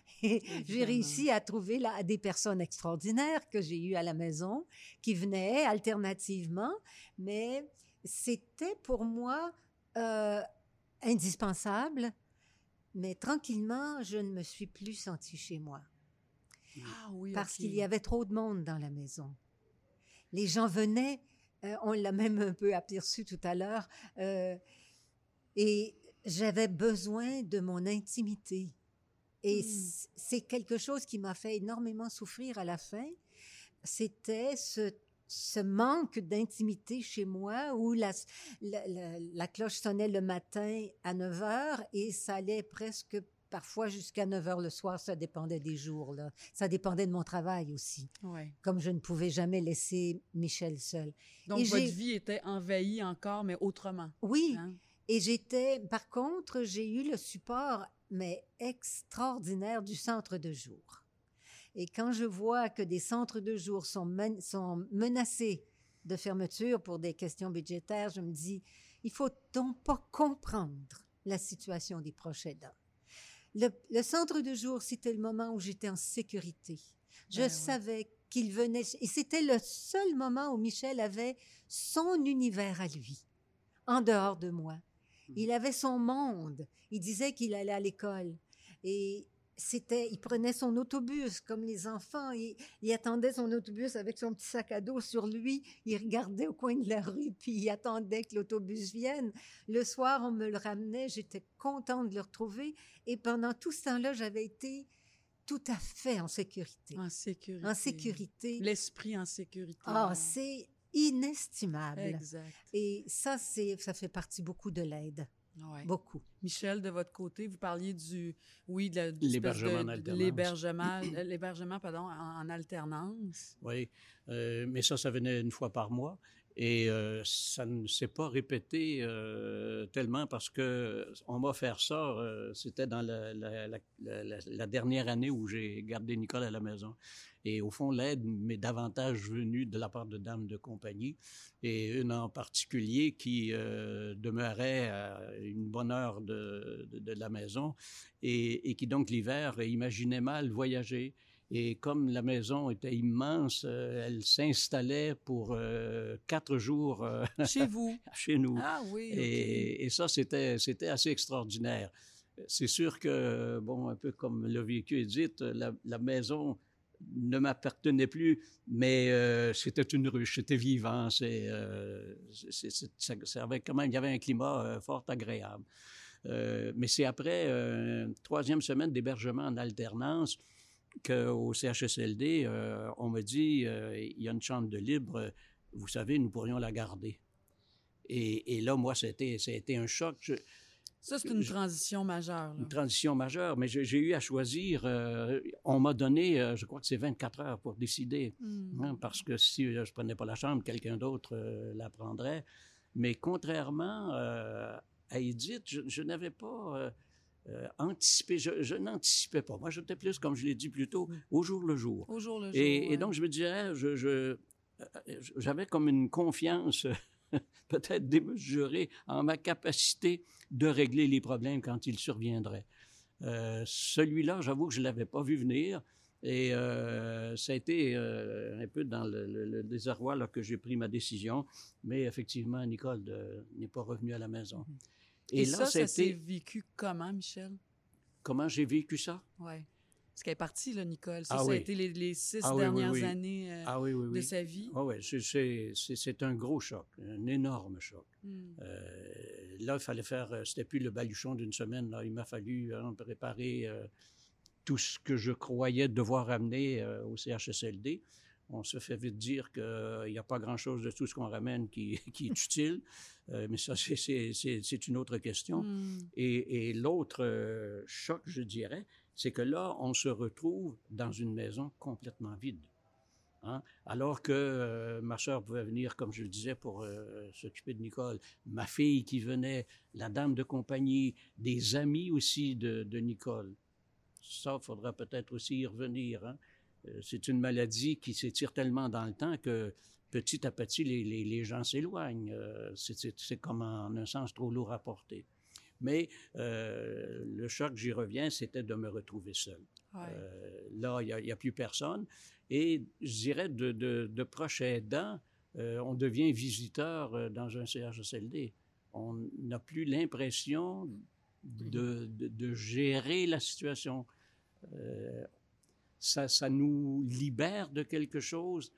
[SPEAKER 2] j'ai réussi à trouver là, des personnes extraordinaires que j'ai eues à la maison qui venaient alternativement, mais c'était pour moi euh, indispensable. Mais tranquillement, je ne me suis plus sentie chez moi. Ah oui, parce qu'il y avait trop de monde dans la maison. Les gens venaient, euh, on l'a même un peu aperçu tout à l'heure, euh, et j'avais besoin de mon intimité. Et mmh. c'est quelque chose qui m'a fait énormément souffrir à la fin. C'était ce, ce manque d'intimité chez moi où la, la, cloche sonnait le matin à 9 heures et ça allait presque parfois jusqu'à 9 heures le soir, ça dépendait des jours. Là. Ça dépendait de mon travail aussi. Comme je ne pouvais jamais laisser Michel seul.
[SPEAKER 1] Donc, votre vie était envahie encore, mais autrement.
[SPEAKER 2] Oui. Hein? Et j'étais, par contre, j'ai eu le support mais extraordinaire du centre de jour. Et quand je vois que des centres de jour sont, sont menacés de fermeture pour des questions budgétaires, je me dis, il faut donc pas comprendre la situation des proches aidants. Le, le centre de jour, c'était le moment où j'étais en sécurité. Je ben savais qu'il venait, et c'était le seul moment où Michel avait son univers à lui, en dehors de moi. Il avait son monde. Il disait qu'il allait à l'école. Et c'était, il prenait son autobus comme les enfants. Il, il, attendait son autobus avec son petit sac à dos sur lui. Il regardait au coin de la rue, puis il attendait que l'autobus vienne. Le soir, on me le ramenait. J'étais contente de le retrouver. Et pendant tout ce temps-là, j'avais été tout à fait en sécurité.
[SPEAKER 1] En sécurité.
[SPEAKER 2] En sécurité.
[SPEAKER 1] L'esprit en sécurité.
[SPEAKER 2] Ah, c'est inestimable. Exact. Et ça, c'est, ça fait partie beaucoup de l'aide. Beaucoup.
[SPEAKER 1] Michel, de votre côté, vous parliez du, oui, de
[SPEAKER 3] l'hébergement en alternance.
[SPEAKER 1] L'hébergement, l'hébergement, pardon, en, alternance.
[SPEAKER 3] Oui, euh, mais ça, ça venait une fois par mois. Et ça ne s'est pas répété tellement parce que on m'a fait ça, c'était dans la, dernière année où j'ai gardé Nicole à la maison. Et au fond, l'aide m'est davantage venue de la part de dames de compagnie, et une en particulier qui demeurait à une bonne heure de, de, la maison et, et qui donc l'hiver imaginait mal voyager Et comme la maison était immense, euh, elle s'installait pour euh, quatre jours euh,
[SPEAKER 1] Chez vous?
[SPEAKER 3] chez nous.
[SPEAKER 1] Ah oui.
[SPEAKER 3] Et, et ça, c'était, c'était assez extraordinaire. C'est sûr que, bon, un peu comme l'a vécu Edith, la, la maison ne m'appartenait plus, mais euh, c'était une ruche, c'était vivant, c'est, euh, c'est- c'est- ça, ça avait quand même, il y avait un climat euh, fort agréable. Mais c'est après une troisième semaine d'hébergement en alternance qu'au CHSLD, euh, on me dit, euh, il y a une chambre de libre, vous savez, nous pourrions la garder. Et, et là, moi, c'était, ça a été un choc. Je-
[SPEAKER 1] Ça, c'est une transition majeure. là.
[SPEAKER 3] une transition majeure, mais j'ai eu à choisir. euh, on m'a donné, euh, je crois que c'est 24 heures pour décider,
[SPEAKER 1] Hmm.
[SPEAKER 3] hein, parce que si je prenais pas la chambre, quelqu'un d'autre euh, la prendrait. Mais contrairement à Edith, je, je n'avais pas euh, anticipé, je, je n'anticipais pas. Moi, j'étais plus, comme je l'ai dit plus tôt, au jour le jour.
[SPEAKER 1] Au jour le jour.
[SPEAKER 3] Et,
[SPEAKER 1] ouais.
[SPEAKER 3] et donc, je me disais, je, je- euh, j'avais comme une confiance peut-être démesurée en ma capacité de régler les problèmes quand ils surviendraient. Euh, Celui-là, j'avoue que je ne l'avais pas vu venir. Et euh, ça a été euh, un peu dans le, le- le désarroi là, que j'ai pris ma décision. Mais effectivement, Nicole n'est pas revenue à la maison.
[SPEAKER 1] Et,
[SPEAKER 3] Et, là,
[SPEAKER 1] ça, ça s'est vécu comment, Michel?
[SPEAKER 3] comment j'ai vécu ça?
[SPEAKER 1] Oui. Parce qu'elle est partie, là, Nicole. Ça,
[SPEAKER 3] Ah
[SPEAKER 1] ça a
[SPEAKER 3] oui.
[SPEAKER 1] été les, les six
[SPEAKER 3] Ah oui, oui,
[SPEAKER 1] dernières
[SPEAKER 3] oui.
[SPEAKER 1] années euh,
[SPEAKER 3] Ah oui, oui,
[SPEAKER 1] de
[SPEAKER 3] oui.
[SPEAKER 1] sa vie.
[SPEAKER 3] Ah ouais, c'est- un gros choc, un énorme choc.
[SPEAKER 1] Hmm.
[SPEAKER 3] Euh, là, il fallait faire, euh, c'était plus le baluchon d'une semaine. Là. Il m'a fallu hein, préparer euh, tout ce que je croyais devoir amener euh, au CHSLD. On se fait vite dire qu'il n'y a pas grand-chose de tout ce qu'on ramène qui, qui est utile, Euh, mais ça, c'est- une autre question.
[SPEAKER 1] Hmm.
[SPEAKER 3] Et, et l'autre euh, choc, je dirais, c'est que là, on se retrouve dans une maison complètement vide. Hein? Alors que euh, ma soeur pouvait venir, comme je le disais, pour euh, s'occuper de Nicole, ma fille qui venait, la dame de compagnie, des amis aussi de, de Nicole. Ça, il faudra peut-être aussi y revenir. hein. Euh, C'est une maladie qui s'étire tellement dans le temps que petit à petit, les, les- les gens s'éloignent. Euh, c'est- comme en un sens trop lourd à porter. Mais euh, le choc, j'y reviens, c'était de me retrouver seul.
[SPEAKER 1] Ouais.
[SPEAKER 3] Euh, là, il n'y a, plus personne. Et je dirais, de, de, de proche aidant, euh, on devient visiteur dans un CHSLD. On n'a plus l'impression de, de, de gérer la situation. Euh, ça, ça nous libère de quelque chose,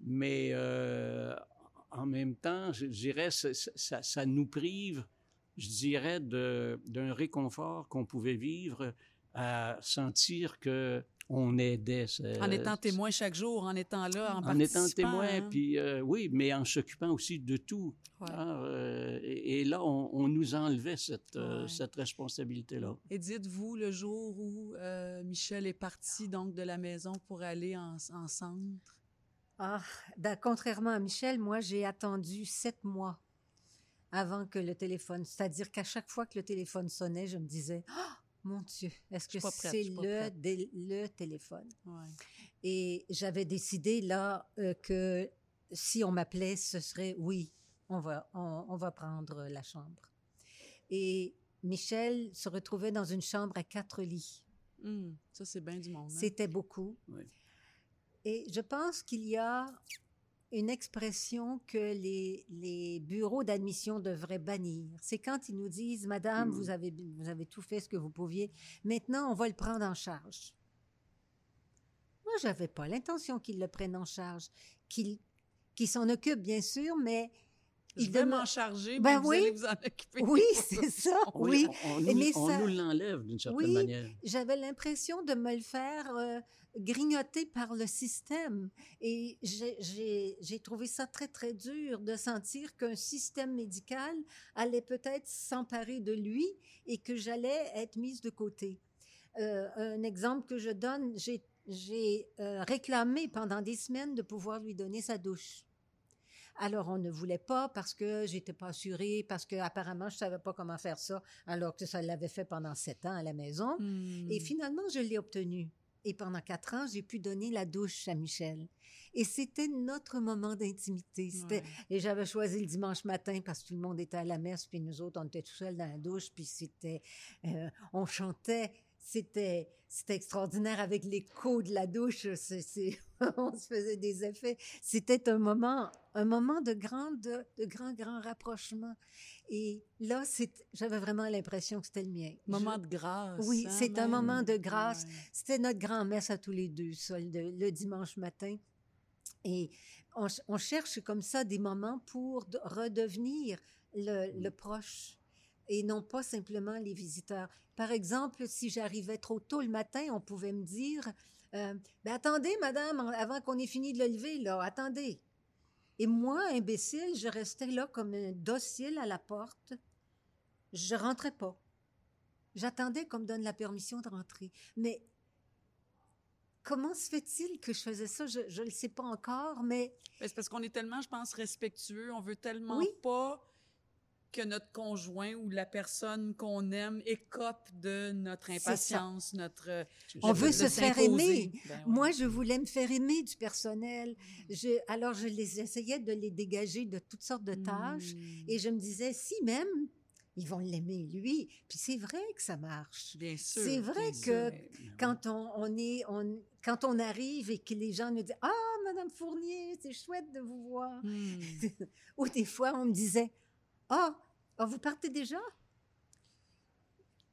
[SPEAKER 3] mais euh, en même temps, je dirais, ça, ça, ça nous prive, je dirais, d'un réconfort qu'on pouvait vivre à sentir que on aidait. ce-
[SPEAKER 1] En étant témoin chaque jour, en étant là, en,
[SPEAKER 3] en étant
[SPEAKER 1] participant,
[SPEAKER 3] témoin,
[SPEAKER 1] hein.
[SPEAKER 3] puis euh, oui, mais en s'occupant aussi de tout.
[SPEAKER 1] Ouais.
[SPEAKER 3] euh, et, et là, on, on nous enlevait cette, euh, cette responsabilité-là.
[SPEAKER 1] Et dites-vous, le jour où euh, Michel est parti donc de la maison pour aller en, en centre,
[SPEAKER 2] Ah, da- contrairement à Michel, moi, j'ai attendu sept mois avant que le téléphone. C'est-à-dire qu'à chaque fois que le téléphone sonnait, je me disais, Ah, mon Dieu, est-ce que c'est le, le téléphone?
[SPEAKER 1] ouais.
[SPEAKER 2] Et j'avais décidé là euh, que si on m'appelait, ce serait oui, on va, on, on va prendre la chambre. Et Michel se retrouvait dans une chambre à quatre lits.
[SPEAKER 1] Hmm, ça, c'est bien du monde. hein.
[SPEAKER 2] C'était beaucoup.
[SPEAKER 3] Oui.
[SPEAKER 2] Et je pense qu'il y a une expression que les, les bureaux d'admission devraient bannir. C'est quand ils nous disent, Madame,
[SPEAKER 3] Mm.
[SPEAKER 2] vous, avez, vous avez tout fait ce que vous pouviez, maintenant on va le prendre en charge. Moi, j'avais pas l'intention qu'ils le prennent en charge, qu'ils s'en occupent, bien sûr, mais
[SPEAKER 1] Je
[SPEAKER 2] il
[SPEAKER 1] vais m'en charger,
[SPEAKER 2] Ben
[SPEAKER 1] vous
[SPEAKER 2] oui.
[SPEAKER 1] allez vous en occuper.
[SPEAKER 2] Oui, c'est ça, oui.
[SPEAKER 3] On, on nous,
[SPEAKER 2] Mais
[SPEAKER 3] on
[SPEAKER 2] ça-
[SPEAKER 3] nous l'enlève d'une certaine
[SPEAKER 2] Oui.
[SPEAKER 3] manière.
[SPEAKER 2] j'avais l'impression de me le faire euh, grignoter par le système. Et j'ai- trouvé ça très, très dur de sentir qu'un système médical allait peut-être s'emparer de lui et que j'allais être mise de côté. Euh, un exemple que je donne, j'ai euh, réclamé pendant des semaines de pouvoir lui donner sa douche. Alors, on ne voulait pas parce que j'étais pas assurée, parce que apparemment je savais pas comment faire ça, alors que ça l'avait fait pendant sept ans à la maison.
[SPEAKER 1] Hmm.
[SPEAKER 2] Et finalement, je l'ai obtenu. Et pendant quatre ans, j'ai pu donner la douche à Michel. Et c'était notre moment d'intimité.
[SPEAKER 1] Ouais.
[SPEAKER 2] Et j'avais choisi le dimanche matin parce que tout le monde était à la messe, puis nous autres, on était tout seuls dans la douche, puis c'était... euh, on chantait c'était c'était extraordinaire avec l'écho de la douche. on se faisait des effets. C'était un moment, un moment de grand, de, grand, grand rapprochement. Et là, j'avais vraiment l'impression que c'était le mien.
[SPEAKER 1] Moment de grâce.
[SPEAKER 2] Oui, hein, c'est un moment de grâce. C'était notre grand-messe à tous les deux, ça, le, dimanche matin. Et on, cherche comme ça des moments pour redevenir le, le proche et non pas simplement les visiteurs. Par exemple, si j'arrivais trop tôt le matin, on pouvait me dire euh, ben Attendez, madame, avant qu'on ait fini de le lever, là, attendez. Et moi, imbécile, je restais là comme un docile à la porte. Je rentrais pas. J'attendais qu'on me donne la permission de rentrer. Mais comment se fait-il que je faisais ça? Je ne le sais pas encore, mais...
[SPEAKER 1] C'est parce qu'on est tellement, je pense, respectueux. On veut tellement pas que notre conjoint ou la personne qu'on aime écope de notre impatience, notre... Euh,
[SPEAKER 2] On veut se faire aimer. Ben Moi, je voulais me faire aimer du personnel. Je, alors, je les essayais de les dégager de toutes sortes de tâches. Et je me disais, si même ils vont l'aimer lui. Puis c'est vrai que ça marche.
[SPEAKER 1] Bien sûr.
[SPEAKER 2] C'est vrai que quand on, est, on, quand on arrive et que les gens nous disent ah Madame Fournier, c'est chouette de vous voir. Hmm. Ou des fois on me disait ah, oh, vous partez déjà?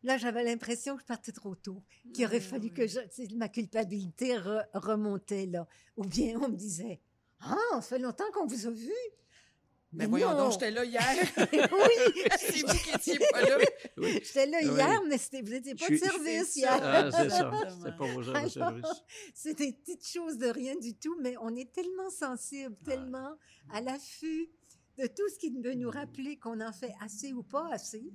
[SPEAKER 2] Là, j'avais l'impression que je partais trop tôt, qu'il aurait fallu que je, ma culpabilité remontait là. Ou bien on me disait, ah, ça fait longtemps qu'on vous a vu.
[SPEAKER 1] Mais, voyons donc, j'étais là hier.
[SPEAKER 2] oui.
[SPEAKER 1] c'est vous qui n'étiez pas là.
[SPEAKER 2] J'étais là hier, mais vous n'étiez pas de service hier.
[SPEAKER 3] Ah, c'est ça. C'était pas vos heures de service.
[SPEAKER 2] C'est des petites choses de rien du tout, mais on est tellement sensible, tellement à l'affût de tout ce qui veut nous rappeler qu'on en fait assez ou pas assez,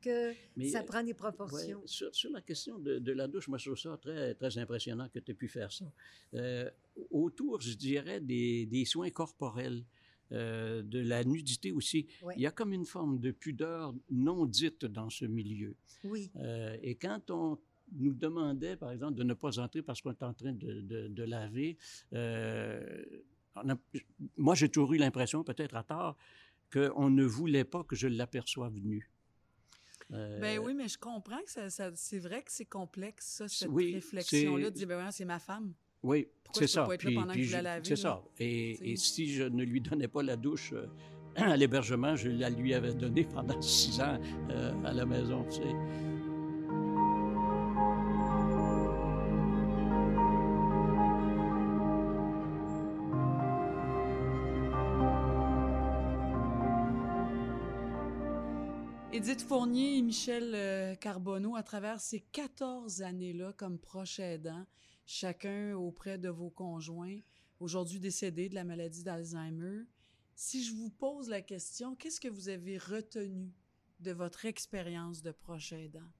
[SPEAKER 2] que ça prend des proportions.
[SPEAKER 3] sur, la question de, la douche, moi, je trouve ça très, très impressionnant que tu aies pu faire ça. Euh, autour, je dirais, des, des soins corporels. Euh, de la nudité aussi. Il y a comme une forme de pudeur non dite dans ce milieu.
[SPEAKER 2] Oui.
[SPEAKER 3] Euh, et quand on nous demandait, par exemple, de ne pas entrer parce qu'on est en train de, de, de laver, moi, j'ai toujours eu l'impression, peut-être à tort, qu'on ne voulait pas que je l'aperçoive nu.
[SPEAKER 1] Euh, ben oui, mais je comprends que ça, c'est vrai que c'est complexe, ça, cette réflexion-là, de dire, ben c'est ma femme.
[SPEAKER 3] Oui, c'est ça.
[SPEAKER 1] Pas être là pendant que je la
[SPEAKER 3] C'est ça. Et, et, si je ne lui donnais pas la douche euh, à l'hébergement, je la lui avais donnée pendant six ans euh, à la maison, tu sais.
[SPEAKER 1] Edith Fournier et Michel euh, Carbonneau, à travers ces 14 années-là comme proche aidant, chacun auprès de vos conjoints, aujourd'hui décédés de la maladie d'Alzheimer, si je vous pose la question, qu'est-ce que vous avez retenu de votre expérience de proche aidant?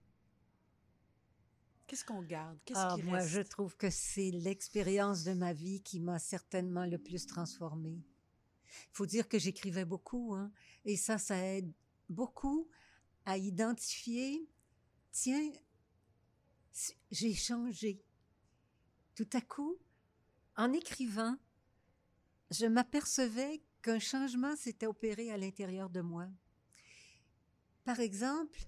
[SPEAKER 1] Qu'est-ce qu'on garde? Qu'est-ce
[SPEAKER 2] ah,
[SPEAKER 1] qui
[SPEAKER 2] moi, je trouve que c'est l'expérience de ma vie qui m'a certainement le plus transformée. Il faut dire que j'écrivais beaucoup, hein, et ça, ça aide beaucoup à identifier, tiens, j'ai changé. Tout à coup, en écrivant, je m'apercevais qu'un changement s'était opéré à l'intérieur de moi. Par exemple,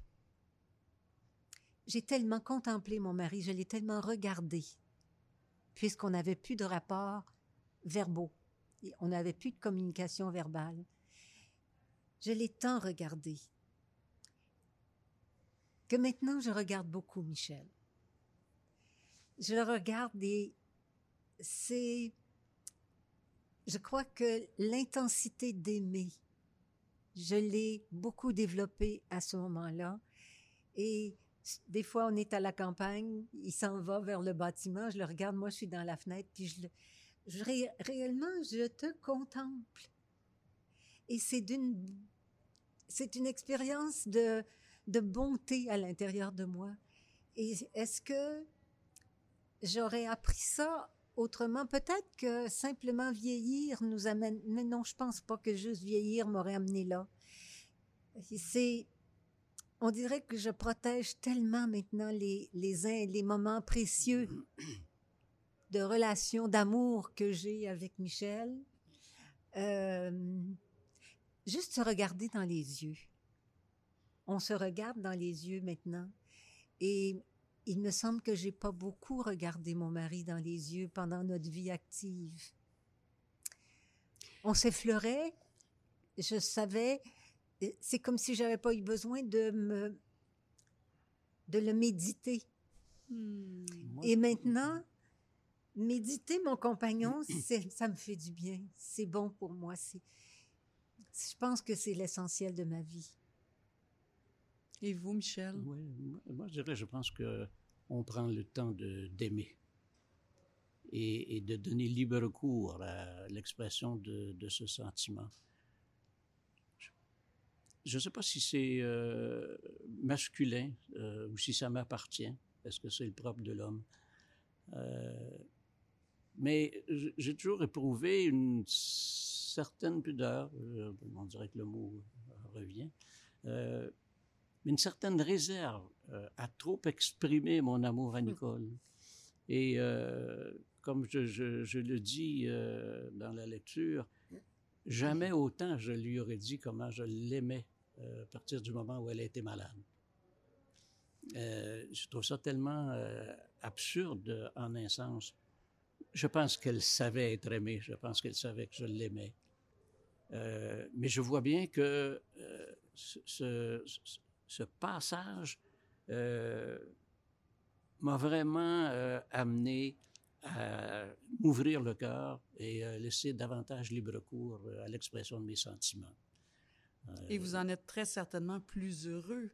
[SPEAKER 2] j'ai tellement contemplé mon mari, je l'ai tellement regardé, puisqu'on n'avait plus de rapports verbaux, on n'avait plus de communication verbale. Je l'ai tant regardé que maintenant je regarde beaucoup Michel. Je le regarde et c'est, je crois que l'intensité d'aimer, je l'ai beaucoup développée à ce moment-là. Et des fois, on est à la campagne, il s'en va vers le bâtiment, je le regarde, moi je suis dans la fenêtre, puis je, je réellement, je te contemple. Et c'est d'une, c'est une expérience de, de bonté à l'intérieur de moi. Et est-ce que j'aurais appris ça autrement? Peut-être que simplement vieillir nous amène, mais non, je pense pas que juste vieillir m'aurait amené là. C'est, on dirait que je protège tellement maintenant les, les, les moments précieux de relations, d'amour que j'ai avec Michel. Euh, juste se regarder dans les yeux on se regarde dans les yeux maintenant. Et il me semble que j'ai pas beaucoup regardé mon mari dans les yeux pendant notre vie active. On s'effleurait, je savais, c'est comme si j'avais pas eu besoin de me de le méditer.
[SPEAKER 1] Hmm.
[SPEAKER 2] Et maintenant, méditer mon compagnon, ça me fait du bien. C'est bon pour moi. Je pense que c'est l'essentiel de ma vie.
[SPEAKER 1] Et vous, Michel?
[SPEAKER 3] Oui, moi, je dirais, je pense que on prend le temps d'aimer et, de donner libre cours à l'expression de, ce sentiment. Je ne sais pas si c'est euh, masculin euh, ou si ça m'appartient. Est-ce que c'est le propre de l'homme? Euh, mais j'ai toujours éprouvé une certaine pudeur, on dirait que le mot revient, mais une certaine réserve euh, à trop exprimer mon amour à Nicole. Et euh, comme je, je- je le dis euh, dans la lecture, jamais autant je lui aurais dit comment je l'aimais euh, à partir du moment où elle a été malade. Je trouve ça tellement absurde en un sens. Je pense qu'elle savait être aimée, je pense qu'elle savait que je l'aimais. Mais je vois bien que ce, ce- ce passage euh, m'a vraiment euh, amené à m'ouvrir le cœur et à laisser davantage libre cours euh, à l'expression de mes sentiments. Euh,
[SPEAKER 1] Et vous en êtes très certainement plus heureux,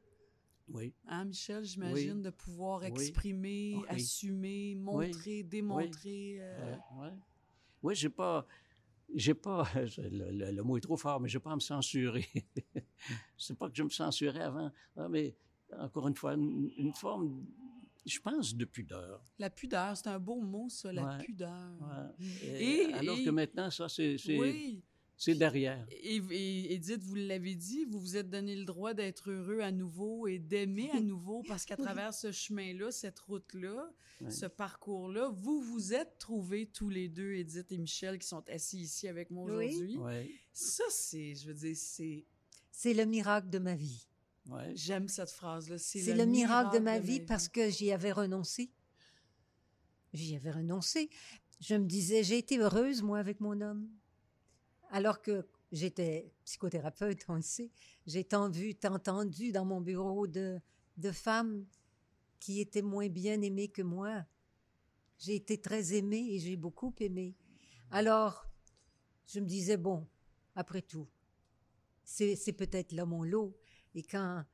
[SPEAKER 3] Oui,
[SPEAKER 1] hein, Michel, j'imagine, de pouvoir
[SPEAKER 3] Oui.
[SPEAKER 1] exprimer,
[SPEAKER 3] Oui.
[SPEAKER 1] assumer, montrer, démontrer. euh,
[SPEAKER 3] Ouais, ouais. Oui, j'ai pas. J'ai pas. Le, le- le mot est trop fort, mais j'ai pas à me censurer. C'est pas que je me censurais avant. Ah, mais encore une fois, une, une forme, je pense, de pudeur.
[SPEAKER 1] La pudeur, c'est un beau mot, ça, la
[SPEAKER 3] Ouais.
[SPEAKER 1] pudeur.
[SPEAKER 3] Ouais.
[SPEAKER 1] Et-
[SPEAKER 3] alors
[SPEAKER 1] et-
[SPEAKER 3] que maintenant, ça, c'est-
[SPEAKER 1] Oui.
[SPEAKER 3] C'est derrière.
[SPEAKER 1] Et, et Edith, vous l'avez dit, vous vous êtes donné le droit d'être heureux à nouveau et d'aimer à nouveau parce qu'à travers ce chemin-là, cette route-là, ce parcours-là, vous vous êtes trouvés tous les deux, Edith et Michel, qui sont assis ici avec moi
[SPEAKER 2] Oui.
[SPEAKER 1] aujourd'hui.
[SPEAKER 3] Ouais,
[SPEAKER 1] Ça, c'est, je veux dire, c'est.
[SPEAKER 2] C'est le miracle de ma vie.
[SPEAKER 3] ouais.
[SPEAKER 1] J'aime cette phrase-là. C'est,
[SPEAKER 2] C'est le, miracle de ma vie parce que j'y avais renoncé. J'y avais renoncé. Je me disais, j'ai été heureuse, moi, avec mon homme. Alors que j'étais psychothérapeute, on le sait. J'ai tant vu, tant entendu dans mon bureau de, de femmes qui étaient moins bien aimées que moi. J'ai été très aimée et j'ai beaucoup aimé. Alors, je me disais, bon, après tout, c'est peut-être là mon lot. Et quand,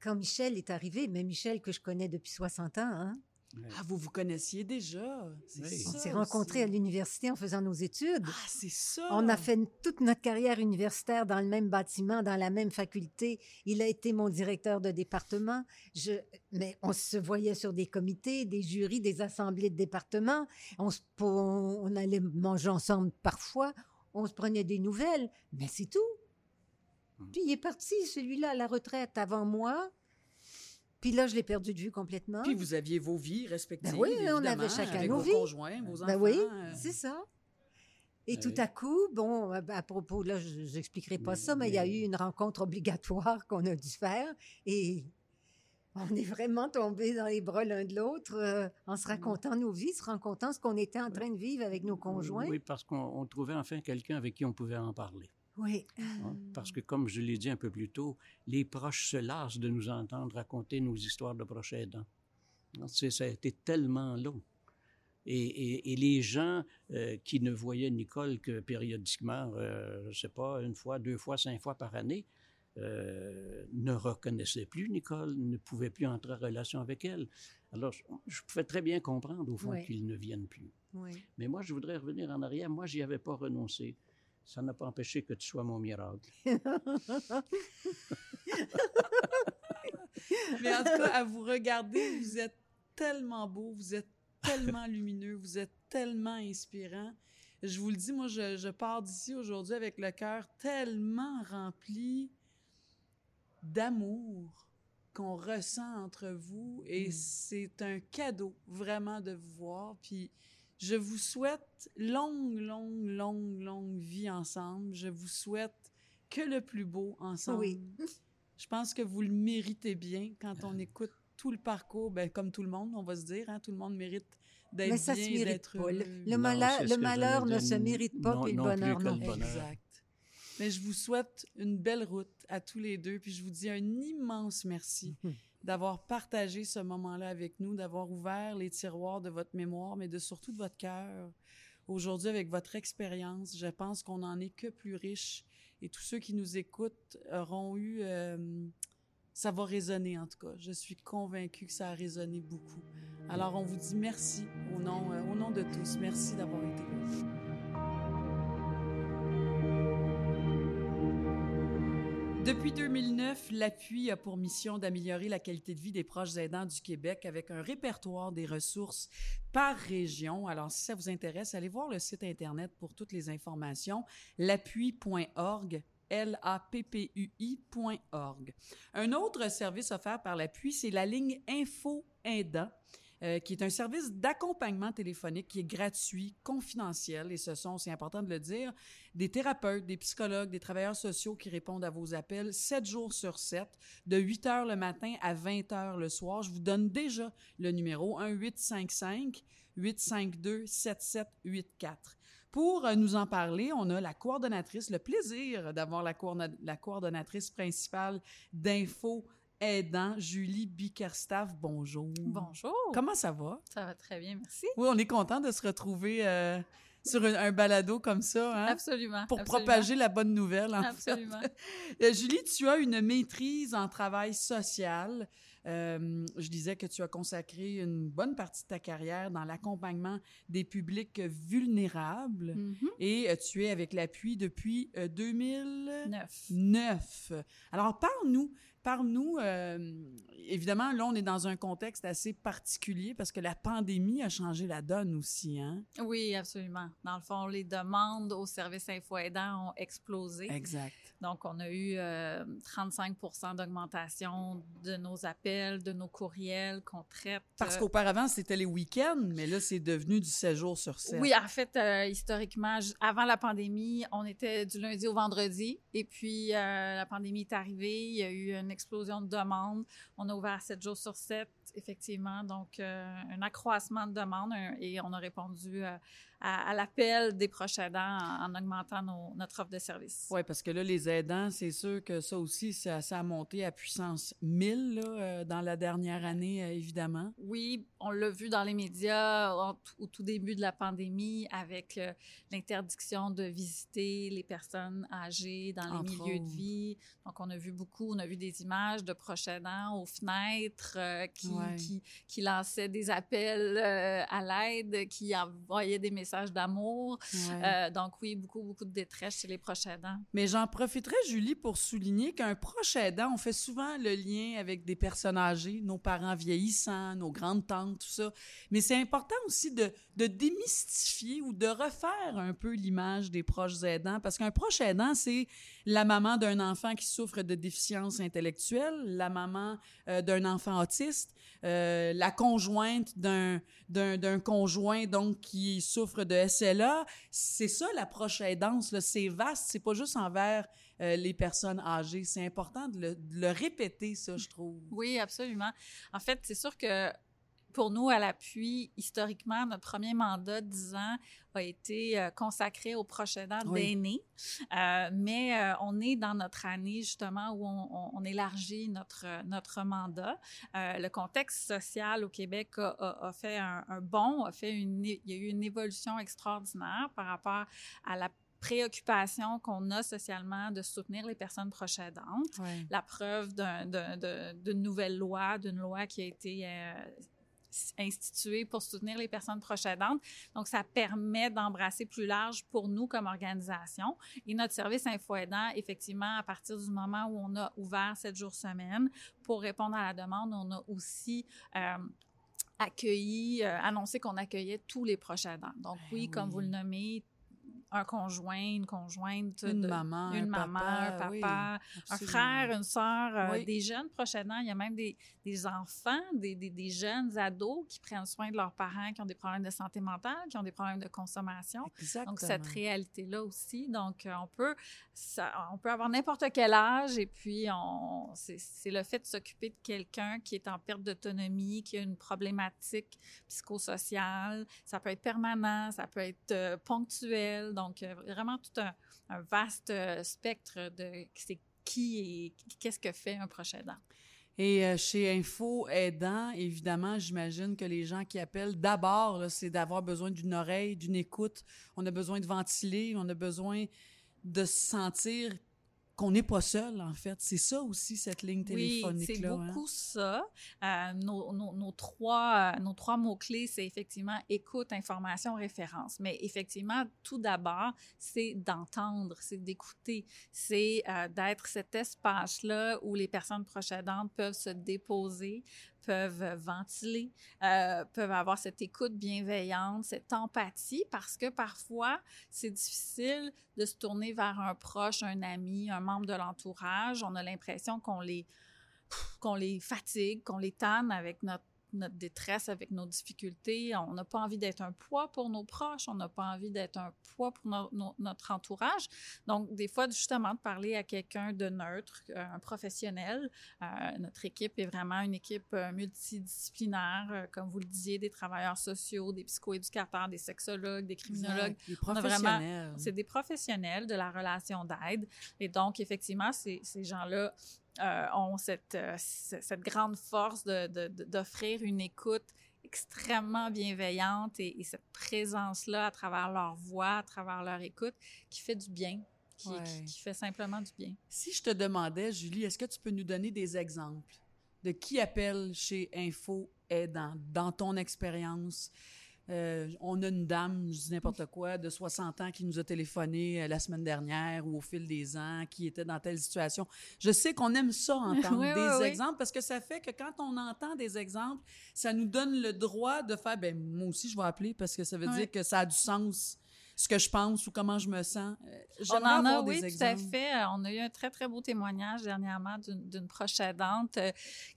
[SPEAKER 2] quand Michel est arrivé, mais Michel que je connais depuis 60 ans, hein,
[SPEAKER 3] ouais.
[SPEAKER 1] Ah, vous vous connaissiez déjà. C'est
[SPEAKER 3] Oui.
[SPEAKER 1] ça.
[SPEAKER 2] on s'est rencontrés à l'université en faisant nos études.
[SPEAKER 1] Ah, c'est ça.
[SPEAKER 2] On a fait toute notre carrière universitaire dans le même bâtiment, dans la même faculté. Il a été mon directeur de département. Je, mais on se voyait sur des comités, des jurys, des assemblées de département. On, se- on, on allait manger ensemble parfois. On se prenait des nouvelles, mais c'est tout.
[SPEAKER 3] Hmm.
[SPEAKER 2] Puis il est parti, celui-là, à la retraite avant moi. Puis là, je l'ai perdu de vue complètement.
[SPEAKER 1] Puis vous aviez vos vies respectives.
[SPEAKER 2] Ben oui, on avait chacun
[SPEAKER 1] avec
[SPEAKER 2] nos
[SPEAKER 1] vos
[SPEAKER 2] vies.
[SPEAKER 1] conjoints, vos enfants.
[SPEAKER 2] Ben oui,
[SPEAKER 1] euh,
[SPEAKER 2] c'est ça. Et
[SPEAKER 3] Ben
[SPEAKER 2] tout à coup, bon, à, propos, là, je n'expliquerai pas
[SPEAKER 3] Mais-
[SPEAKER 2] ça, mais il y a eu une rencontre obligatoire qu'on a dû faire et on est vraiment tombés dans les bras l'un de l'autre euh, en se racontant nos vies, se racontant ce qu'on était en train de vivre avec nos conjoints.
[SPEAKER 3] Oui, parce qu'on on trouvait enfin quelqu'un avec qui on pouvait en parler.
[SPEAKER 2] Oui.
[SPEAKER 3] hein? Parce que, comme je l'ai dit un peu plus tôt, les proches se lassent de nous entendre raconter nos histoires de proches aidants. Hein, Ça a été tellement long. Et, et- et les gens euh, qui ne voyaient Nicole que périodiquement, euh, je ne sais pas, une fois, deux fois, cinq fois par année, euh, ne reconnaissaient plus Nicole, ne pouvaient plus entrer en relation avec elle. Alors, je, je pouvais très bien comprendre, au fond,
[SPEAKER 2] Oui.
[SPEAKER 3] qu'ils ne viennent plus.
[SPEAKER 2] oui.
[SPEAKER 3] Mais moi, je voudrais revenir en arrière. Moi, j'y avais pas renoncé. Ça n'a pas empêché que tu sois mon miracle.
[SPEAKER 1] Mais en tout cas, à vous regarder, vous êtes tellement beau, vous êtes tellement lumineux, vous êtes tellement inspirant. Je vous le dis, moi, je, je pars d'ici aujourd'hui avec le cœur tellement rempli d'amour qu'on ressent entre vous et
[SPEAKER 2] Mm.
[SPEAKER 1] c'est un cadeau vraiment de vous voir. Puis je vous souhaite longue, longue, longue, longue vie ensemble. Je vous souhaite que le plus beau ensemble.
[SPEAKER 2] Oui.
[SPEAKER 1] Je pense que vous le méritez bien quand on écoute tout le parcours, ben, comme tout le monde, on va se dire, hein, tout le monde mérite d'être
[SPEAKER 2] Mais ça se
[SPEAKER 1] bien,
[SPEAKER 2] mérite
[SPEAKER 1] d'être
[SPEAKER 2] pas. Le,
[SPEAKER 1] heureux.
[SPEAKER 2] le
[SPEAKER 3] Non,
[SPEAKER 2] malheur, le ne se mérite pas,
[SPEAKER 3] Non-
[SPEAKER 2] puis le bonheur non
[SPEAKER 3] bonheur.
[SPEAKER 1] Exact. Mais je vous souhaite une belle route à tous les deux, puis je vous dis un immense merci. d'avoir partagé ce moment-là avec nous, d'avoir ouvert les tiroirs de votre mémoire, mais de surtout de votre cœur. Aujourd'hui, avec votre expérience, je pense qu'on n'en est que plus riche et tous ceux qui nous écoutent auront eu... euh, ça va résonner en tout cas. Je suis convaincue que ça a résonné beaucoup. Alors, on vous dit merci au nom, euh, au nom de tous. Merci d'avoir été là. Depuis 2009, l'appui a pour mission d'améliorer la qualité de vie des proches aidants du Québec avec un répertoire des ressources par région. Alors, si ça vous intéresse, allez voir le site Internet pour toutes les informations, l'appui.org. Un autre service offert par l'appui, c'est la ligne Info Aidant, euh, qui est un service d'accompagnement téléphonique qui est gratuit, confidentiel, et ce sont, c'est important de le dire, des thérapeutes, des psychologues, des travailleurs sociaux qui répondent à vos appels 7 jours sur 7, de 8 heures le matin à 20 heures le soir. Je vous donne déjà le numéro 1-855 852 7784. Pour euh, nous en parler, on a la coordonnatrice, le plaisir d'avoir la, coordonna- la coordonnatrice principale d'Info Aidant, Julie Bickerstaff. Bonjour.
[SPEAKER 4] Bonjour.
[SPEAKER 1] Comment ça va?
[SPEAKER 4] Ça va très bien, merci.
[SPEAKER 1] Oui, on est content de se retrouver euh, sur un, un balado comme ça, hein,
[SPEAKER 4] Absolument.
[SPEAKER 1] pour
[SPEAKER 4] absolument.
[SPEAKER 1] propager la bonne nouvelle. en.
[SPEAKER 4] Absolument.
[SPEAKER 1] Euh, Julie, tu as une maîtrise en travail social. Euh, je disais que tu as consacré une bonne partie de ta carrière dans l'accompagnement des publics vulnérables
[SPEAKER 4] Mhm.
[SPEAKER 1] et tu es avec l'appui depuis euh, 2009.
[SPEAKER 4] Neuf.
[SPEAKER 1] Alors, parle-nous, parle-nous, euh, évidemment, là, on est dans un contexte assez particulier parce que la pandémie a changé la donne aussi, hein?
[SPEAKER 4] Oui, absolument. Dans le fond, les demandes au service info aidant ont explosé.
[SPEAKER 1] Exact.
[SPEAKER 4] Donc, on a eu euh, 35% d'augmentation de nos appels, de nos courriels qu'on traite.
[SPEAKER 1] Parce
[SPEAKER 4] euh,
[SPEAKER 1] qu'auparavant, c'était les week-ends, mais là, c'est devenu du 7 jours sur 7.
[SPEAKER 4] Oui, en fait, euh, historiquement, avant la pandémie, on était du lundi au vendredi. Et puis, euh, la pandémie est arrivée. Il y a eu une explosion de demandes. On a ouvert 7 jours sur 7, effectivement. Donc, un accroissement de demandes. un- et on a répondu à, à l'appel des proches aidants en, en augmentant nos- notre offre de service.
[SPEAKER 1] Oui, parce que là, les aidants, c'est sûr que ça aussi, ça, ça a monté à puissance 1000 là, euh, dans la dernière année, euh, évidemment.
[SPEAKER 4] Oui, on l'a vu dans les médias en au tout début de la pandémie avec euh, l'interdiction de visiter les personnes âgées dans les
[SPEAKER 1] Entre
[SPEAKER 4] milieux de vie. Donc, on a vu beaucoup, on a vu des images de proches aidants aux fenêtres qui,
[SPEAKER 1] Ouais.
[SPEAKER 4] qui, qui lançaient des appels à l'aide, qui envoyaient des messages d'amour.
[SPEAKER 1] Ouais.
[SPEAKER 4] Euh, donc, oui, beaucoup, beaucoup de détresse chez les proches aidants.
[SPEAKER 1] Mais j'en profiterai, Julie, pour souligner qu'un proche aidant, on fait souvent le lien avec des personnes âgées, nos parents vieillissants, nos grandes tantes, tout ça. Mais c'est important aussi de, de démystifier ou de refaire un peu l'image des proches aidants, parce qu'un proche aidant, c'est la maman d'un enfant qui souffre de déficience intellectuelle, la maman euh, d'un enfant autiste, euh, la conjointe d'un d'un d'un conjoint donc qui souffre de SLA. C'est ça l'approche aidance, c'est vaste, c'est pas juste envers euh, les personnes âgées. C'est important de le, de le répéter, ça, je trouve.
[SPEAKER 4] Oui, absolument. En fait, c'est sûr que pour nous, à l'appui, historiquement, notre premier mandat, 10 ans, a été euh, consacré aux proches aidants
[SPEAKER 1] Oui.
[SPEAKER 4] d'aînés. Euh, mais euh, on est dans notre année, justement, où on, élargit notre, notre mandat. Le contexte social au Québec a, a- a fait un, un bond, a fait une, il y a eu une évolution extraordinaire par rapport à la préoccupation qu'on a socialement de soutenir les personnes proches aidantes la preuve d'une nouvelle loi, d'une loi qui a été instituée pour soutenir les personnes proches aidantes. Donc, ça permet d'embrasser plus large pour nous comme organisation. Et notre service Info Aidant, effectivement, à partir du moment où on a ouvert sept jours semaine pour répondre à la demande, on a aussi euh, accueilli, euh, annoncé qu'on accueillait tous les proches aidants. Donc,
[SPEAKER 1] Ben
[SPEAKER 4] oui, comme vous le nommez, un conjoint, une conjointe,
[SPEAKER 1] Une
[SPEAKER 4] de-
[SPEAKER 1] maman,
[SPEAKER 4] une
[SPEAKER 1] un
[SPEAKER 4] maman,
[SPEAKER 1] papa,
[SPEAKER 4] un
[SPEAKER 1] oui,
[SPEAKER 4] papa, un frère, une sœur, euh,
[SPEAKER 1] Oui.
[SPEAKER 4] des jeunes prochainement. Il y a même des, des enfants, des, des, des jeunes ados qui prennent soin de leurs parents qui ont des problèmes de santé mentale, qui ont des problèmes de consommation.
[SPEAKER 1] Exactement.
[SPEAKER 4] Donc, cette réalité-là aussi. Donc, euh, on peut, ça, on peut avoir n'importe quel âge et puis on, c'est le fait de s'occuper de quelqu'un qui est en perte d'autonomie, qui a une problématique psychosociale. Ça peut être permanent, ça peut être euh, ponctuel. Donc, euh, vraiment tout un, vaste euh, spectre de c'est qui et qu'est-ce que fait un proche aidant.
[SPEAKER 1] Et euh, chez Info Aidant, évidemment, j'imagine que les gens qui appellent d'abord, c'est d'avoir besoin d'une oreille, d'une écoute. On a besoin de ventiler, on a besoin de se sentir qu'on n'est pas seul, en fait. C'est ça aussi, cette ligne
[SPEAKER 4] Oui,
[SPEAKER 1] téléphonique-là.
[SPEAKER 4] c'est
[SPEAKER 1] hein.
[SPEAKER 4] beaucoup ça. Euh, nos, nos- nos trois, euh, nos trois mots-clés, c'est effectivement écoute, information, référence. Mais effectivement, tout d'abord, c'est d'entendre, c'est d'écouter, c'est euh, d'être cet espace-là où les personnes proches aidantes peuvent se déposer, peuvent ventiler, euh, peuvent avoir cette écoute bienveillante, cette empathie, parce que parfois, c'est difficile de se tourner vers un proche, un ami, un membre de l'entourage. On a l'impression qu'on les, les fatigue, qu'on les tanne avec notre notre détresse, avec nos difficultés. On n'a pas envie d'être un poids pour nos proches, on n'a pas envie d'être un poids pour no- no- notre entourage. Donc, des fois, justement, de parler à quelqu'un de neutre, un professionnel. Euh, notre équipe est vraiment une équipe euh, multidisciplinaire, euh, comme vous le disiez, des travailleurs sociaux, des psychoéducateurs, des sexologues, des criminologues.
[SPEAKER 1] Exact.
[SPEAKER 4] Vraiment-
[SPEAKER 1] professionnels.
[SPEAKER 4] C'est des professionnels de la relation d'aide. Et donc, effectivement, ces, ces gens-là euh, ont cette, euh, cette grande force de- de- de- d'offrir une écoute extrêmement bienveillante et, et cette présence-là à travers leur voix, à travers leur écoute, qui fait du bien, qui,
[SPEAKER 1] Ouais.
[SPEAKER 4] qui- qui fait simplement du bien.
[SPEAKER 1] Si je te demandais, Julie, est-ce que tu peux nous donner des exemples de qui appelle chez Info Aidant, dans ton expérience? Euh, on a une dame, je dis n'importe quoi, de 60 ans qui nous a téléphoné euh, la semaine dernière ou au fil des ans, qui était dans telle situation. Je sais qu'on aime ça, entendre
[SPEAKER 4] Oui,
[SPEAKER 1] des
[SPEAKER 4] oui, oui.
[SPEAKER 1] exemples, parce que ça fait que quand on entend des exemples, ça nous donne le droit de faire, ben moi aussi, je vais appeler, parce que ça veut dire que ça a du sens, ce que je pense ou comment je me sens. Euh,
[SPEAKER 4] On en a, oui, tout à fait. Euh, On a eu un très, très beau témoignage dernièrement d'une proche aidante euh,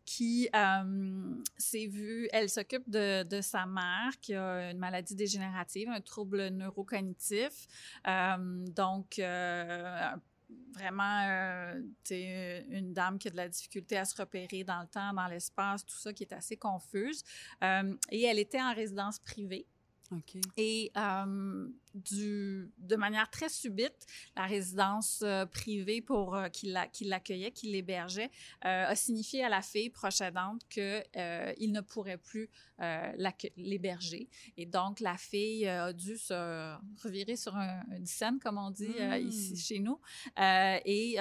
[SPEAKER 4] qui euh, s'est vue, elle s'occupe de, de sa mère qui a une maladie dégénérative, un trouble neurocognitif. Euh, donc, euh, vraiment, euh, t'sais, une dame qui a de la difficulté à se repérer dans le temps, dans l'espace, tout ça qui est assez confuse. Euh, et elle était en résidence privée. Et euh, du, de manière très subite, la résidence euh, privée pour euh, qui la- qui l'accueillait, qui l'hébergeait, a signifié à la fille proche aidante que euh, il ne pourrait plus l'héberger. Et donc la fille a dû se revirer sur un, un dixaine, comme on dit ici chez nous, et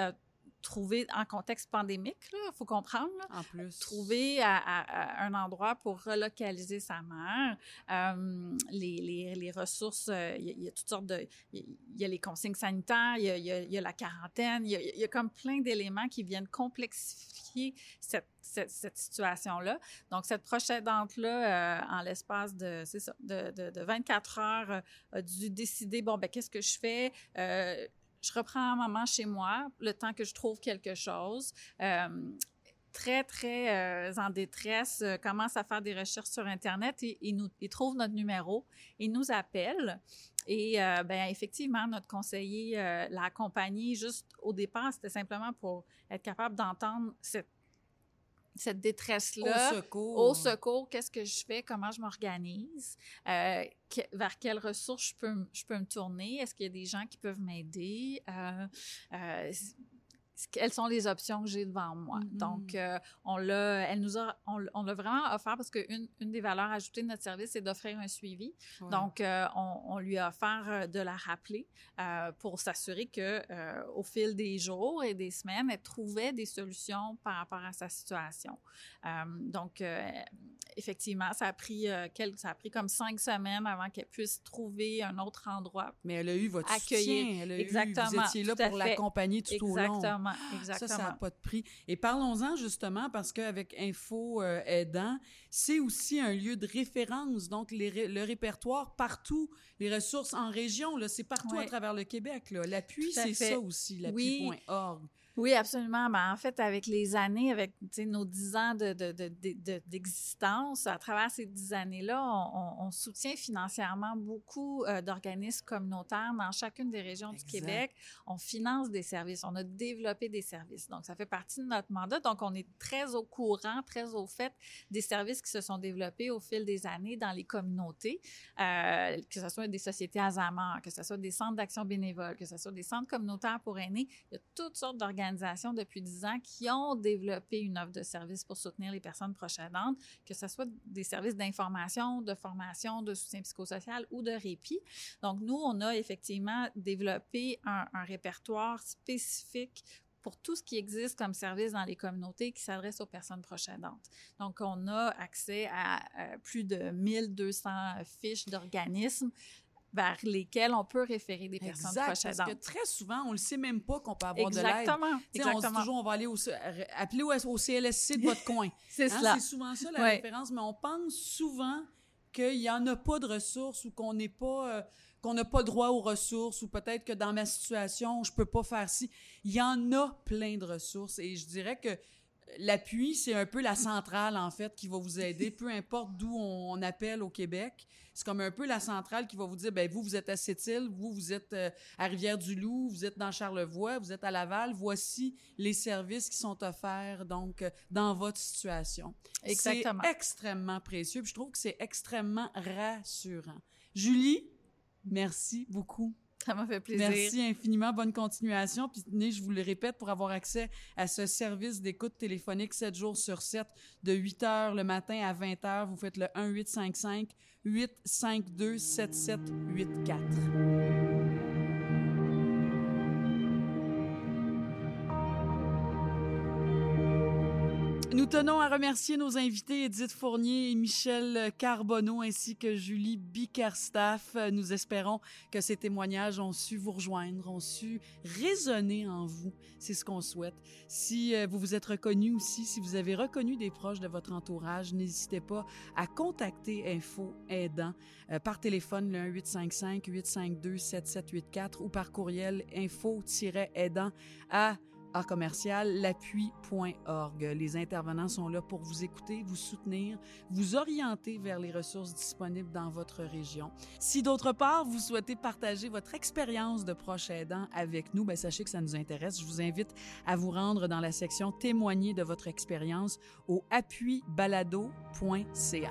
[SPEAKER 4] trouver en contexte pandémique, il faut comprendre. là,
[SPEAKER 1] En plus.
[SPEAKER 4] trouver à, à- à un endroit pour relocaliser sa mère. Euh, les, les, les ressources, euh, il y, a- il y a toutes sortes de... Il y a- il y a les consignes sanitaires, il y y a- la quarantaine, il y a, comme plein d'éléments qui viennent complexifier cette, cette, cette situation-là. Donc, cette proche aidante-là, euh, en l'espace de, ça, de, de, de 24 heures, a dû décider, bon, ben qu'est-ce que je fais? Je reprends maman chez moi le temps que je trouve quelque chose. Euh, très, très euh, en détresse, euh, commence à faire des recherches sur Internet et, et nous, il trouve notre numéro et nous appelle. Et euh, ben, effectivement, notre conseiller l'a accompagné juste au départ, c'était simplement pour être capable d'entendre cette, cette détresse-là.
[SPEAKER 1] Au secours.
[SPEAKER 4] Au secours, qu'est-ce que je fais? Comment je m'organise? Euh, que- vers quelles ressources je peux, je peux me tourner? Est-ce qu'il y a des gens qui peuvent m'aider? Euh, euh, quelles sont les options que j'ai devant moi?
[SPEAKER 1] Mhm.
[SPEAKER 4] Donc, euh, on l'a, elle nous a, on, l'a vraiment offert parce qu'une une des valeurs ajoutées de notre service, c'est d'offrir un suivi.
[SPEAKER 1] Ouais.
[SPEAKER 4] Donc, euh, on, on lui a offert euh, de la rappeler euh, pour s'assurer que, au fil des jours et des semaines, elle trouvait des solutions par rapport à sa situation. Donc, effectivement, ça a pris quelques, ça a pris comme cinq semaines avant qu'elle puisse trouver un autre endroit
[SPEAKER 1] Mais elle a eu votre
[SPEAKER 4] accueillir.
[SPEAKER 1] soutien. Elle a
[SPEAKER 4] Exactement,
[SPEAKER 1] Eu, vous étiez là pour l'accompagner tout au long.
[SPEAKER 4] Exactement. Exactement, exactement.
[SPEAKER 1] Ça, ça n'a pas de prix. Et parlons-en justement parce qu'avec Info euh, Aidant, c'est aussi un lieu de référence. Donc, les, le répertoire partout, les ressources en région, c'est partout à travers le Québec. L'appui, c'est ça aussi, l'appui.org.
[SPEAKER 4] Oui. Oui, absolument. Ben, en fait, avec les années, avec nos dix ans d'existence, de, de, à travers ces dix années-là, on, on, soutient financièrement beaucoup euh, d'organismes communautaires dans chacune des régions du Québec. On finance des services, on a développé des services. Donc, ça fait partie de notre mandat. Donc, on est très au courant, très au fait des services qui se sont développés au fil des années dans les communautés, euh, que ce soit des sociétés Azamar, que ce soit des centres d'action bénévole, que ce soit des centres communautaires pour aînés. Il y a toutes sortes d'organismes depuis 10 ans qui ont développé une offre de service pour soutenir les personnes proches aidantes, que ce soit des services d'information, de formation, de soutien psychosocial ou de répit. Donc, nous, on a effectivement développé un, répertoire spécifique pour tout ce qui existe comme service dans les communautés qui s'adresse aux personnes proches aidantes. Donc, on a accès à euh, plus de 1200 fiches d'organismes vers lesquels on peut référer des personnes exact, proches
[SPEAKER 1] Parce que très souvent, on ne le sait même pas qu'on peut avoir de l'aide. Exactement. On se dit toujours, on va aller au, appeler au, CLSC de votre coin.
[SPEAKER 4] c'est hein,
[SPEAKER 1] C'est souvent ça la référence, mais on pense souvent qu'il n'y en a pas de ressources ou qu'on n'est pas... Euh, qu'on n'a pas droit aux ressources ou peut-être que dans ma situation, je peux pas faire ci. Il y en a plein de ressources et je dirais que l'appui, c'est un peu la centrale, en fait, qui va vous aider, peu importe d'où on, appelle au Québec. C'est comme un peu la centrale qui va vous dire, ben vous, vous êtes à Sept-Îles, vous, vous êtes euh, à Rivière-du-Loup, vous êtes dans Charlevoix, vous êtes à Laval. Voici les services qui sont offerts, donc, euh, dans votre situation.
[SPEAKER 4] Exactement.
[SPEAKER 1] C'est extrêmement précieux, puis je trouve que c'est extrêmement rassurant. Julie, merci beaucoup
[SPEAKER 4] ça m'a fait plaisir.
[SPEAKER 1] Merci infiniment. Bonne continuation. Puis tenez, je vous le répète, pour avoir accès à ce service d'écoute téléphonique 7 jours sur 7, de 8 heures le matin à 20 heures, vous faites le 1 Nous tenons à remercier nos invités Edith Fournier et Michel Carbonneau ainsi que Julie Bickerstaff. Nous espérons que ces témoignages ont su vous rejoindre, ont su résonner en vous. C'est ce qu'on souhaite. Si euh, vous vous êtes reconnu aussi, si vous avez reconnu des proches de votre entourage, n'hésitez pas à contacter Info Aidant euh, par téléphone le 1855 852 7784 ou par courriel info-aidant à commercial l'appui.org. Les intervenants sont là pour vous écouter, vous soutenir, vous orienter vers les ressources disponibles dans votre région. Si d'autre part, vous souhaitez partager votre expérience de proche aidant avec nous, ben sachez que ça nous intéresse. Je vous invite à vous rendre dans la section témoigner de votre expérience au appuibalado.ca.